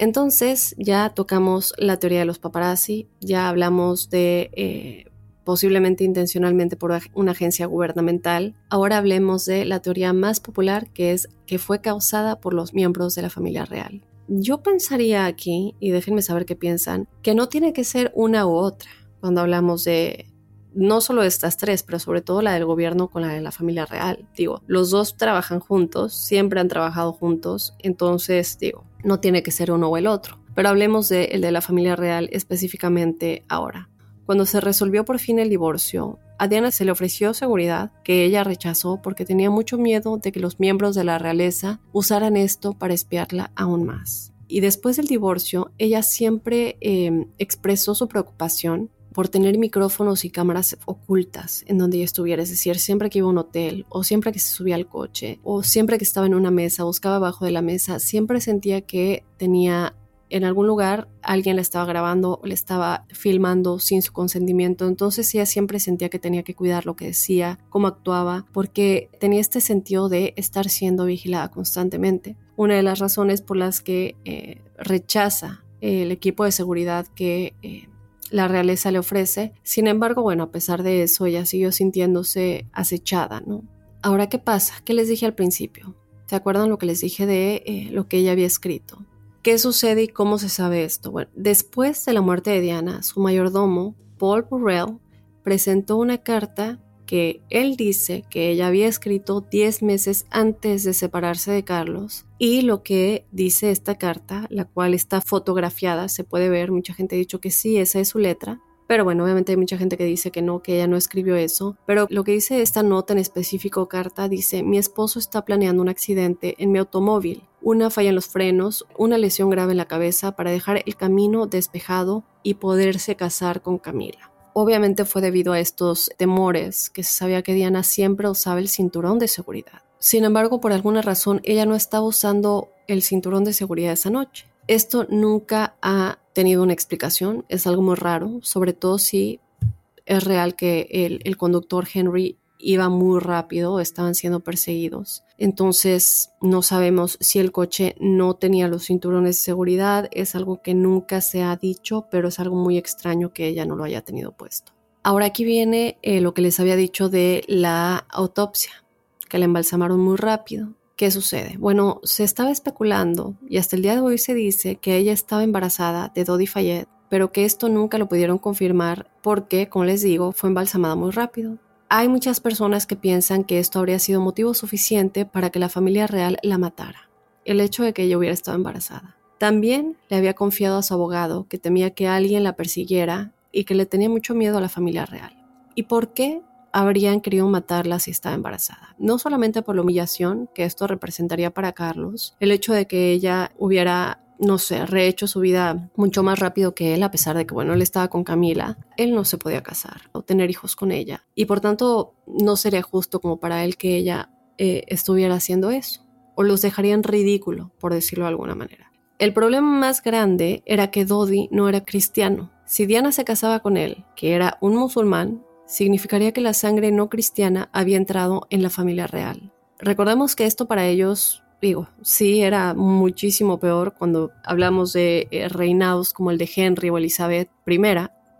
Entonces ya tocamos la teoría de los paparazzi, ya hablamos de eh, posiblemente intencionalmente por una agencia gubernamental. Ahora hablemos de la teoría más popular que es que fue causada por los miembros de la familia real. Yo pensaría aquí, y déjenme saber qué piensan, que no tiene que ser una u otra cuando hablamos de no solo estas tres, pero sobre todo la del gobierno con la de la familia real. Digo, los dos trabajan juntos, siempre han trabajado juntos, entonces digo, no tiene que ser uno o el otro. Pero hablemos de el de la familia real específicamente ahora. Cuando se resolvió por fin el divorcio, a Diana se le ofreció seguridad que ella rechazó porque tenía mucho miedo de que los miembros de la realeza usaran esto para espiarla aún más. Y después del divorcio, ella siempre em, expresó su preocupación por tener micrófonos y cámaras ocultas en donde ella estuviera, es decir, siempre que iba a un hotel o siempre que se subía al coche o siempre que estaba en una mesa, buscaba abajo de la mesa, siempre sentía que tenía en algún lugar alguien la estaba grabando o le estaba filmando sin su consentimiento. Entonces ella siempre sentía que tenía que cuidar lo que decía, cómo actuaba, porque tenía este sentido de estar siendo vigilada constantemente. Una de las razones por las que eh, rechaza el equipo de seguridad que eh, la realeza le ofrece. Sin embargo, bueno, a pesar de eso, ella siguió sintiéndose acechada, ¿no? Ahora, ¿qué pasa? ¿Qué les dije al principio? ¿Se acuerdan lo que les dije de eh, lo que ella había escrito? ¿Qué sucede y cómo se sabe esto? Bueno, después de la muerte de Diana, su mayordomo, Paul Burrell, presentó una carta que él dice que ella había escrito 10 meses antes de separarse de Carlos y lo que dice esta carta, la cual está fotografiada, se puede ver, mucha gente ha dicho que sí, esa es su letra, pero bueno, obviamente hay mucha gente que dice que no, que ella no escribió eso. Pero lo que dice esta nota en específico, carta, dice, mi esposo está planeando un accidente en mi automóvil, una falla en los frenos, una lesión grave en la cabeza para dejar el camino despejado y poderse casar con Camila. Obviamente fue debido a estos temores que se sabía que Diana siempre usaba el cinturón de seguridad. Sin embargo, por alguna razón, ella no estaba usando el cinturón de seguridad esa noche. Esto nunca ha tenido una explicación, es algo muy raro, sobre todo si es real que el, conductor Henry iba muy rápido, estaban siendo perseguidos. Entonces no sabemos si el coche no tenía los cinturones de seguridad, es algo que nunca se ha dicho, pero es algo muy extraño que ella no lo haya tenido puesto. Ahora aquí viene eh, lo que les había dicho de la autopsia, que la embalsamaron muy rápido. ¿Qué sucede? Bueno, se estaba especulando y hasta el día de hoy se dice que ella estaba embarazada de Dodi Fayette, pero que esto nunca lo pudieron confirmar porque, como les digo, fue embalsamada muy rápido. Hay muchas personas que piensan que esto habría sido motivo suficiente para que la familia real la matara, el hecho de que ella hubiera estado embarazada. También le había confiado a su abogado que temía que alguien la persiguiera y que le tenía mucho miedo a la familia real. ¿Y por qué habrían querido matarla si estaba embarazada? No solamente por la humillación que esto representaría para Carlos, el hecho de que ella hubiera no sé, rehecho su vida mucho más rápido que él, a pesar de que, bueno, él estaba con Camila, él no se podía casar o tener hijos con ella. Y por tanto, no sería justo como para él que ella eh, estuviera haciendo eso, o los dejaría en ridículo, por decirlo de alguna manera. El problema más grande era que Dodi no era cristiano. Si Diana se casaba con él, que era un musulmán, significaría que la sangre no cristiana había entrado en la familia real. Recordemos que esto para ellos digo, sí era muchísimo peor cuando hablamos de eh, reinados como el de Henry o Elizabeth I,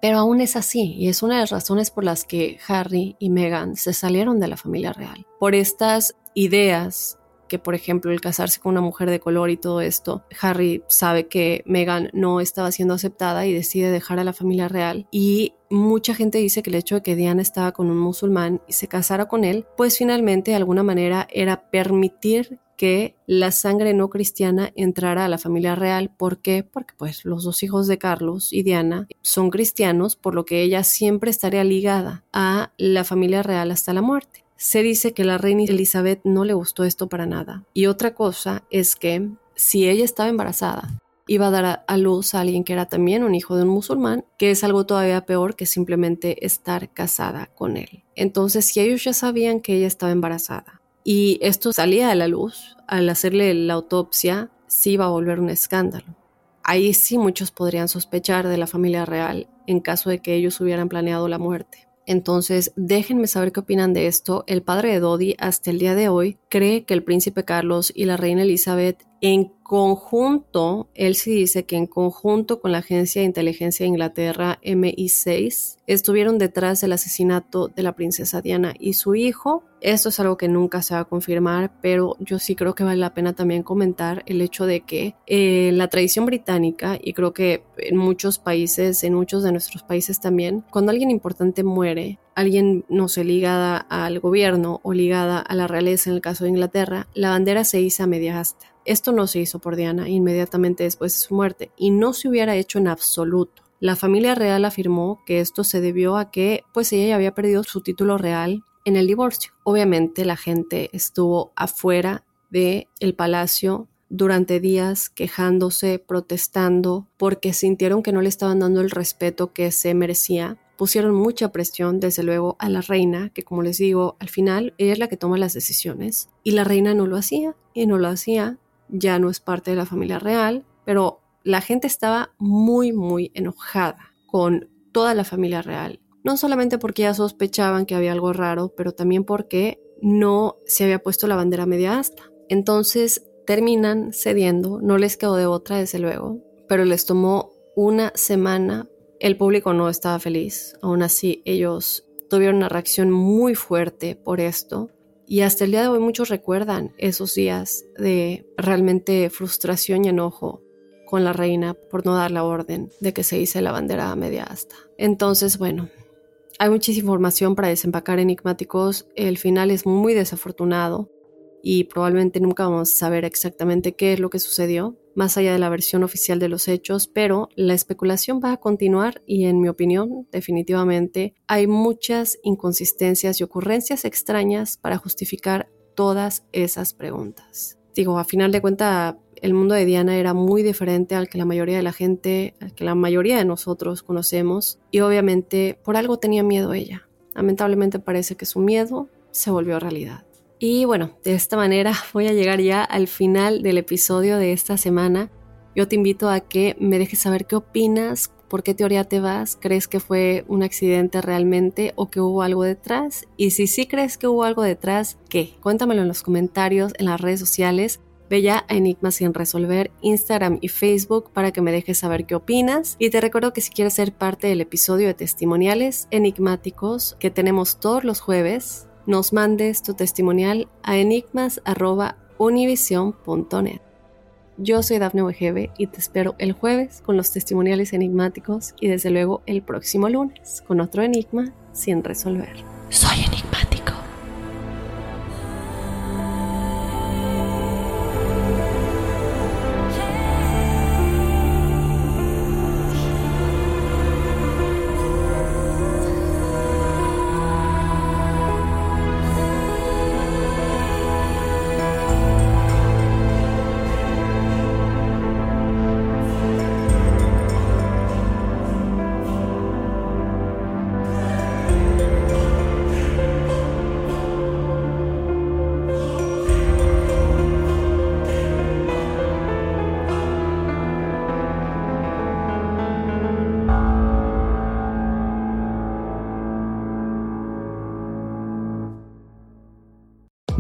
pero aún es así y es una de las razones por las que Harry y Meghan se salieron de la familia real. Por estas ideas que, por ejemplo, el casarse con una mujer de color y todo esto, Harry sabe que Meghan no estaba siendo aceptada y decide dejar a la familia real. Y mucha gente dice que el hecho de que Diana estaba con un musulmán y se casara con él, pues finalmente de alguna manera era permitir que la sangre no cristiana entrara a la familia real. ¿Por qué? Porque pues los dos hijos de Carlos y Diana son cristianos, por lo que ella siempre estaría ligada a la familia real hasta la muerte. Se dice que la reina Elizabeth no le gustó esto para nada. Y otra cosa es que si ella estaba embarazada, iba a dar a luz a alguien que era también un hijo de un musulmán, que es algo todavía peor que simplemente estar casada con él. Entonces, si ellos ya sabían que ella estaba embarazada, y esto salía a la luz, al hacerle la autopsia, sí iba a volver un escándalo. Ahí sí muchos podrían sospechar de la familia real en caso de que ellos hubieran planeado la muerte. Entonces, déjenme saber qué opinan de esto. El padre de Dodi, hasta el día de hoy, cree que el príncipe Carlos y la reina Elizabeth en conjunto, él sí dice que en conjunto con la Agencia de Inteligencia de Inglaterra MI6 estuvieron detrás del asesinato de la princesa Diana y su hijo. Esto es algo que nunca se va a confirmar, pero yo sí creo que vale la pena también comentar el hecho de que eh, la tradición británica, y creo que en muchos países, en muchos de nuestros países también, cuando alguien importante muere, alguien, no sé, ligada al gobierno o ligada a la realeza en el caso de Inglaterra, la bandera se iza media asta. Esto no se hizo por Diana inmediatamente después de su muerte y no se hubiera hecho en absoluto. La familia real afirmó que esto se debió a que pues ella ya había perdido su título real en el divorcio. Obviamente la gente estuvo afuera del el palacio durante días quejándose, protestando, porque sintieron que no le estaban dando el respeto que se merecía. Pusieron mucha presión, desde luego, a la reina, que como les digo, al final ella es la que toma las decisiones. Y la reina no lo hacía, y no lo hacía ya no es parte de la familia real, pero la gente estaba muy, muy enojada con toda la familia real. No solamente porque ya sospechaban que había algo raro, pero también porque no se había puesto la bandera media asta. Entonces terminan cediendo, no les quedó de otra, desde luego, pero les tomó una semana. El público no estaba feliz, aún así ellos tuvieron una reacción muy fuerte por esto y hasta el día de hoy muchos recuerdan esos días de realmente frustración y enojo con la reina por no dar la orden de que se hice la bandera a media asta. Entonces, bueno, hay muchísima información para desempacar enigmáticos. El final es muy desafortunado y probablemente nunca vamos a saber exactamente qué es lo que sucedió más allá de la versión oficial de los hechos, pero la especulación va a continuar y en mi opinión definitivamente hay muchas inconsistencias y ocurrencias extrañas para justificar todas esas preguntas. Digo, a final de cuentas, el mundo de Diana era muy diferente al que la mayoría de la gente, al que la mayoría de nosotros conocemos y obviamente por algo tenía miedo ella. Lamentablemente parece que su miedo se volvió realidad. Y bueno, de esta manera voy a llegar ya al final del episodio de esta semana. Yo te invito a que me dejes saber qué opinas, por qué teoría te vas, crees que fue un accidente realmente o que hubo algo detrás. Y si sí crees que hubo algo detrás, ¿qué? Cuéntamelo en los comentarios, en las redes sociales. Ve ya a Enigma sin resolver, Instagram y Facebook para que me dejes saber qué opinas. Y te recuerdo que si quieres ser parte del episodio de testimoniales enigmáticos que tenemos todos los jueves, nos mandes tu testimonial a enigmas.univision.net. Yo soy Dafne Wegebe y te espero el jueves con los testimoniales enigmáticos y desde luego el próximo lunes con otro enigma sin resolver. Soy Enigma.